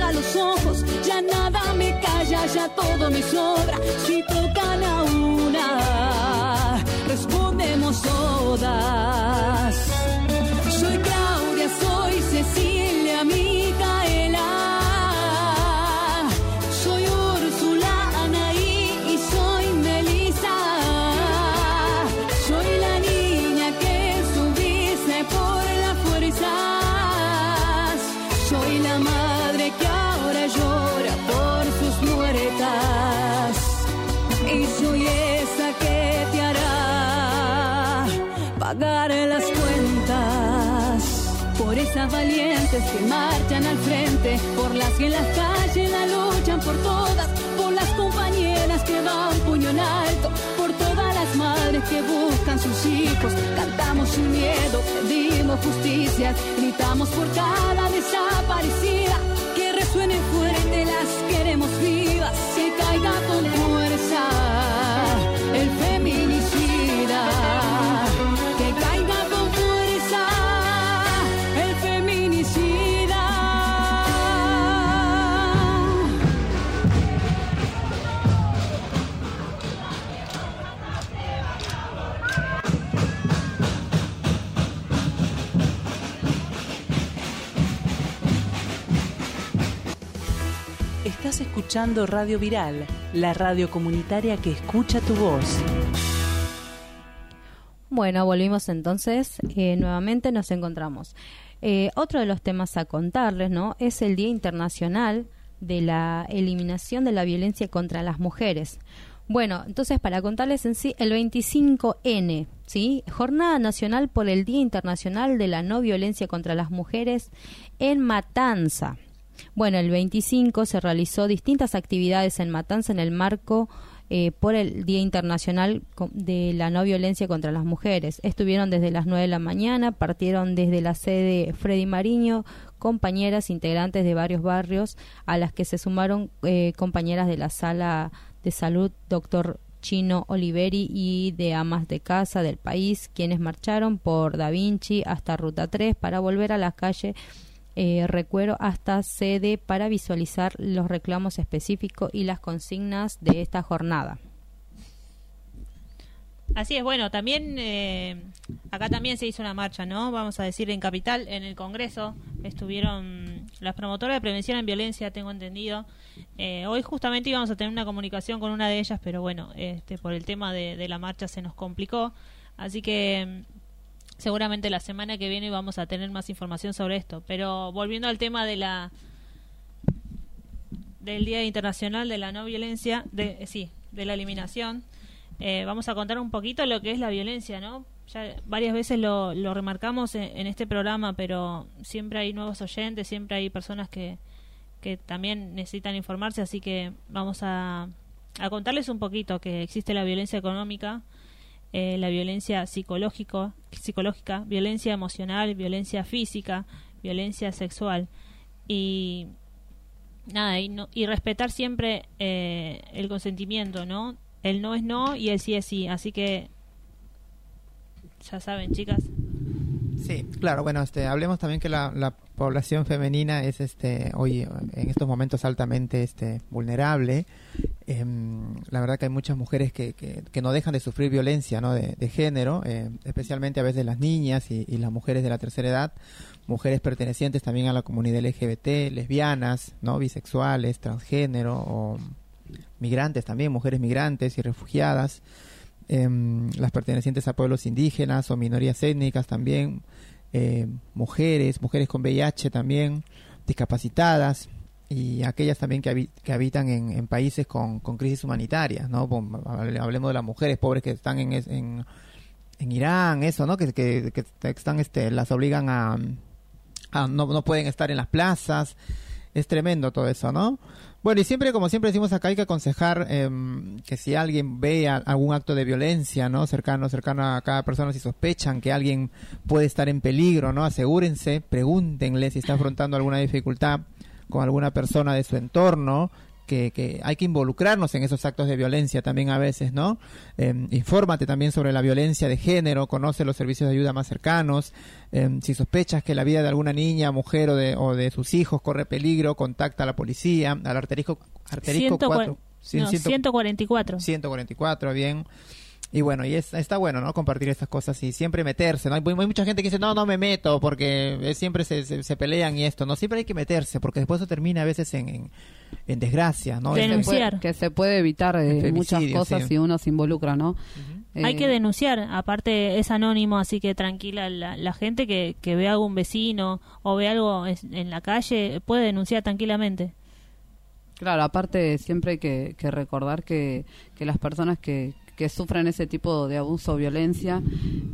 P: apaga los ojos, ya nada me calla, ya todo me sobra. Si tocan a una, respondemos todas. Soy Claudia, soy Cecilia, Micaela. Valientes que marchan al frente, por las que en las calles la luchan por todas, por las compañeras que van puño en alto, por todas las madres que buscan sus hijos. Cantamos sin miedo, pedimos justicia, gritamos por cada desaparecida. Que resuene fuerte, las queremos vivas, que caiga con fuerza
H: escuchando Radio Viral, la radio comunitaria que escucha tu voz.
F: Bueno, volvimos entonces. eh, nuevamente nos encontramos. Eh, otro de los temas a contarles, ¿no? Es el Día Internacional de la Eliminación de la Violencia contra las Mujeres. Bueno, entonces para contarles en sí, el 25N, ¿sí? Jornada Nacional por el Día Internacional de la No Violencia contra las Mujeres en Matanza. Bueno, el 25 se realizó distintas actividades en Matanza en el marco eh, por el Día Internacional de la No Violencia contra las Mujeres. Estuvieron desde las 9 de la mañana, partieron desde la sede Freddy Mariño, compañeras integrantes de varios barrios, a las que se sumaron eh, compañeras de la sala de salud, doctor Chino Oliveri y de amas de casa del país, quienes marcharon por Da Vinci hasta Ruta 3 para volver a la calle eh, Recuero hasta sede para visualizar los reclamos específicos y las consignas de esta jornada.
E: Así es, bueno, también eh, acá también se hizo una marcha, ¿no? Vamos a decir en Capital, en el Congreso, estuvieron las promotoras de prevención en violencia, tengo entendido. Eh, hoy justamente íbamos a tener una comunicación con una de ellas, pero bueno, este, por el tema de, la marcha se nos complicó. Así que seguramente la semana que viene vamos a tener más información sobre esto. Pero volviendo al tema de la del Día Internacional de la No Violencia, de, eh, sí, de la eliminación, eh, vamos a contar un poquito lo que es la violencia, ¿no? Ya varias veces lo, lo remarcamos en, en este programa, pero siempre hay nuevos oyentes, siempre hay personas que, que también necesitan informarse, así que vamos a, a contarles un poquito que existe la violencia económica, eh, la violencia psicológico, psicológica, violencia emocional, violencia física, violencia sexual y nada y, no- y respetar siempre eh, el consentimiento, ¿no? El no es no y el sí es sí, así que ya saben, chicas.
D: Sí, claro, bueno, este, hablemos también que la, la población femenina es este hoy en estos momentos altamente este vulnerable. Em, la verdad que hay muchas mujeres que, que, no dejan de sufrir violencia ¿no? de, de género, eh, especialmente a veces las niñas y, las mujeres de la tercera edad. mujeres pertenecientes también a la comunidad LGBT, lesbianas, no bisexuales, transgénero o migrantes también, mujeres migrantes y refugiadas, em, las pertenecientes a pueblos indígenas o minorías étnicas también, eh, mujeres, mujeres con VIH también, discapacitadas y aquellas también que, habi- que habitan en, países con, con crisis humanitarias, ¿no? Hablemos de las mujeres pobres que están en, en, en Irán, eso, ¿no? Que, que, que están, este, las obligan a, a no, no pueden estar en las plazas. Es tremendo todo eso, ¿no? Bueno, y siempre, como siempre decimos acá, hay que aconsejar em, que si alguien ve a- algún acto de violencia, ¿no? Cercano, cercano a cada persona, si sospechan que alguien puede estar en peligro, ¿no? Asegúrense, pregúntenle si está afrontando alguna dificultad con alguna persona de su entorno, que, que hay que involucrarnos en esos actos de violencia también a veces, ¿no? Eh, infórmate también sobre la violencia de género, conoce los servicios de ayuda más cercanos, eh, si sospechas que la vida de alguna niña, mujer o de, o de sus hijos corre peligro, contacta a la policía, al arterisco, arterisco
E: Ciento cua-
D: 4,
E: no, 144.
D: 144, bien. Y bueno, y es, está bueno, ¿no? Compartir estas cosas y siempre meterse, ¿no? Hay, hay mucha gente que dice, no, no me meto porque eh, siempre se, se, se pelean y esto, ¿no? Siempre hay que meterse porque después eso termina a veces en, en, en desgracia, ¿no?
C: Que se
E: Denunciar.
C: puede- que se puede evitar eh,
D: El
C: muchas cosas
D: sí.
C: si uno se involucra, ¿no?
E: Hay
C: Eh,
E: que denunciar, aparte es anónimo, así que tranquila la, la gente que, que ve a algún vecino o ve algo en la calle puede denunciar tranquilamente.
C: Claro, aparte siempre hay que, que recordar que, que las personas que, que sufren ese tipo de abuso o violencia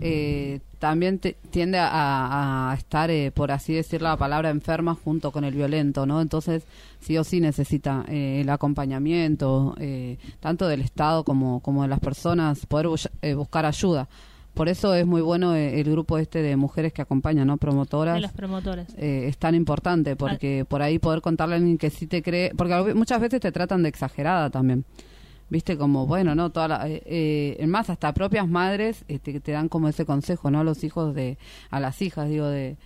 C: eh, también te- tiende a, a estar, eh, por así decir la palabra, enferma junto con el violento, ¿no? Entonces, sí o sí necesita eh, el acompañamiento, eh, tanto del Estado como, como de las personas, poder bus- eh, buscar ayuda. Por eso es muy bueno el grupo este de mujeres que acompañan, ¿no? Promotoras
E: De las promotoras.
C: eh, es tan importante porque por ahí poder contarle a alguien que sí te cree, porque muchas veces te tratan de exagerada también. Viste, como, bueno, ¿no? Toda la, eh, eh, en más, hasta propias madres eh, te, te dan como ese consejo, ¿no? A los hijos de, a las hijas, digo, de,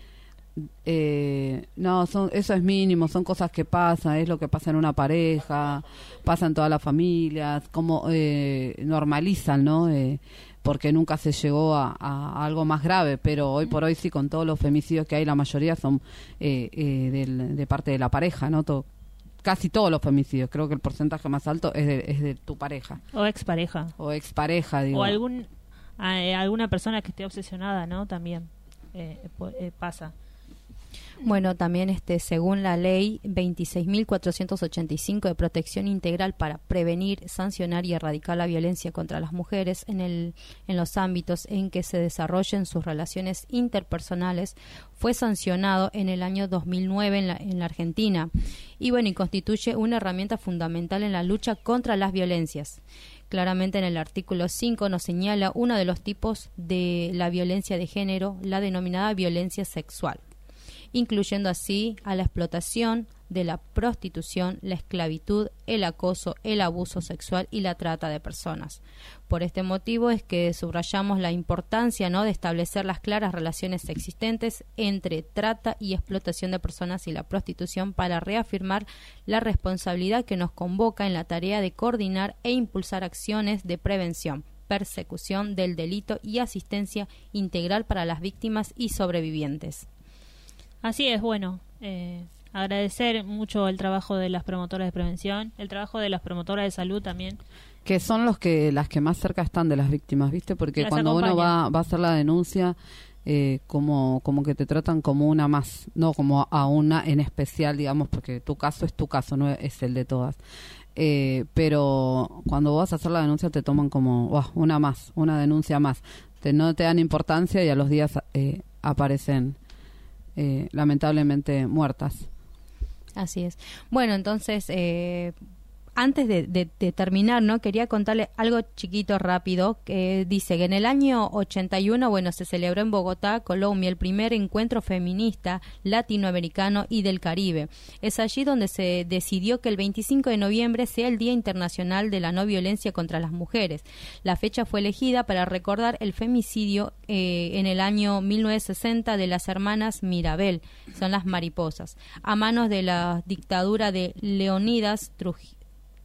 C: eh, no, son, eso es mínimo, son cosas que pasan, es lo que pasa en una pareja, pasa en todas las familias, como eh, normalizan, ¿no? Eh, porque nunca se llegó a, algo más grave, pero hoy por hoy sí, con todos los femicidios que hay, la mayoría son del- de parte de la pareja, ¿no? To- casi todos los femicidios, creo que el porcentaje más alto es de, es de tu pareja.
E: O expareja.
C: O expareja, digo.
E: O algún, eh, alguna persona que esté obsesionada, ¿no? También eh, pu- eh, pasa.
F: Bueno, también este, según la ley 26.485 de protección integral para prevenir, sancionar y erradicar la violencia contra las mujeres en, el, en los ámbitos en que se desarrollen sus relaciones interpersonales, fue sancionado en el año 2009 en la, en la Argentina y bueno, y constituye una herramienta fundamental en la lucha contra las violencias. Claramente en el artículo 5 nos señala uno de los tipos de la violencia de género, la denominada violencia sexual incluyendo así a la explotación de la prostitución, la esclavitud, el acoso, el abuso sexual y la trata de personas. Por este motivo es que subrayamos la importancia ¿no? de establecer las claras relaciones existentes entre trata y explotación de personas y la prostitución para reafirmar la responsabilidad que nos convoca en la tarea de coordinar e impulsar acciones de prevención persecución del delito y asistencia integral para las víctimas y sobrevivientes.
E: Así es, bueno, eh, agradecer mucho el trabajo de las promotoras de prevención, el trabajo de las promotoras de salud también.
C: que son los que las que más cerca están de las víctimas, ¿viste? Porque
E: Las
C: cuando uno va, va a hacer la denuncia, eh, como, como que te tratan como una más, no como a una en especial, digamos, porque tu caso es tu caso, no es el de todas. Eh, pero cuando vas a hacer la denuncia te toman como "Buah, una más, una denuncia más. Te, no te dan importancia y a los días eh, aparecen eh, lamentablemente muertas.
F: Así es. Bueno, entonces, eh, antes de, terminar, ¿no? Quería contarle algo chiquito, rápido, que dice que en el año 81, bueno, se celebró en Bogotá, Colombia, el primer encuentro feminista latinoamericano y del Caribe. Es allí donde se decidió que el 25 de noviembre sea el Día Internacional de la No Violencia contra las Mujeres. La fecha fue elegida para recordar el femicidio eh, en el año 1960 de las hermanas Mirabel, son las mariposas, a manos de la dictadura de Leonidas Truj-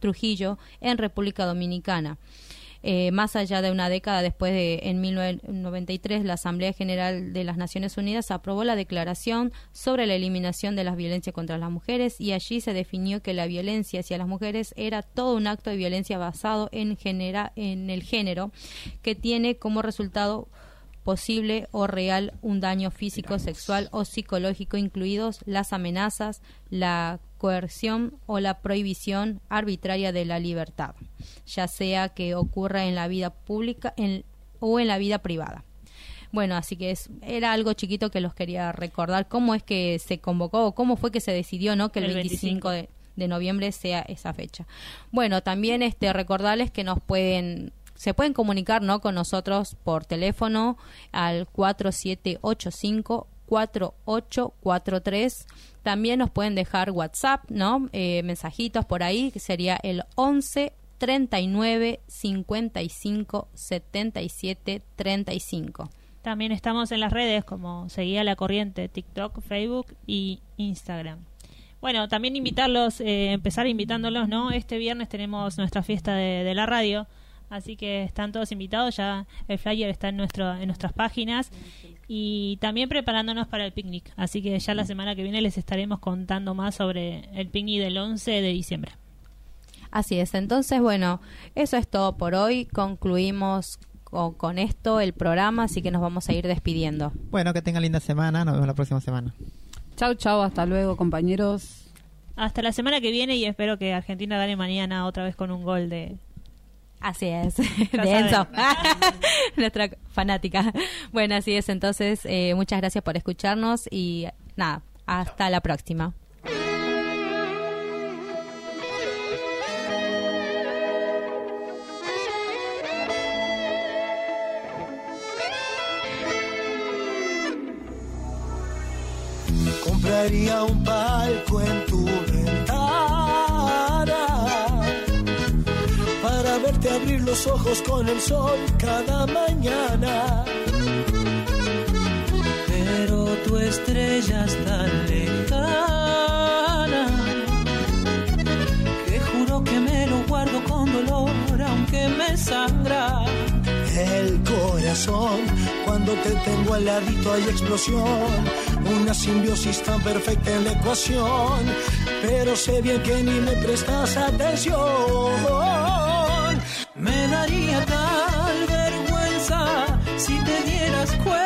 F: Trujillo en República Dominicana. eh, más allá de una década después de, en 1993, la Asamblea General de las Naciones Unidas aprobó la Declaración sobre la Eliminación de las Violencias contra las Mujeres y allí se definió que la violencia hacia las mujeres era todo un acto de violencia basado en, genera, en el género que tiene como resultado posible o real un daño físico, sexual o psicológico, incluidos las amenazas, la coerción o la prohibición arbitraria de la libertad, ya sea que ocurra en la vida pública en- o en la vida privada. Bueno, así que es, era algo chiquito que los quería recordar. ¿Cómo es que se convocó o cómo fue que se decidió no que el,
E: El
F: 25 de, de noviembre sea esa fecha? Bueno, también este recordarles que nos pueden se pueden comunicar ¿no? con nosotros por teléfono al 4785 4843 también nos pueden dejar WhatsApp no Eh, mensajitos por ahí que sería el 11 39 55 77 35
E: También estamos en las redes como Seguía la Corriente, TikTok, Facebook y Instagram. Bueno, también invitarlos, eh, empezar invitándolos, ¿no? Este viernes tenemos nuestra fiesta de, de la radio, así que están todos invitados, ya el flyer está en, nuestro, en nuestras páginas y también preparándonos para el picnic, así que ya la semana que viene les estaremos contando más sobre el picnic del 11 de diciembre.
F: Así es, entonces bueno, eso es todo por hoy. Concluimos con, con esto el programa, así que nos vamos a ir despidiendo.
D: Bueno, que tengan linda semana. Nos vemos la próxima semana.
C: Chau, chau, hasta luego, compañeros.
E: Hasta la semana que viene y espero que Argentina gane mañana otra vez con un gol de...
F: Así es, [laughs] de Enzo, [laughs] nuestra fanática. Bueno, así es, entonces eh, muchas gracias por escucharnos y nada, hasta la próxima.
Q: Compraría un palco en tu verte abrir los ojos con el sol cada mañana.
R: Pero tu estrella es tan lejana que juro que me lo guardo con dolor aunque me sangra.
Q: El corazón, cuando te tengo al ladito hay explosión, una simbiosis tan perfecta en la ecuación, pero sé bien que ni me prestas atención.
R: Tal vergüenza si te dieras cuenta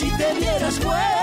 Q: si te dieras cuenta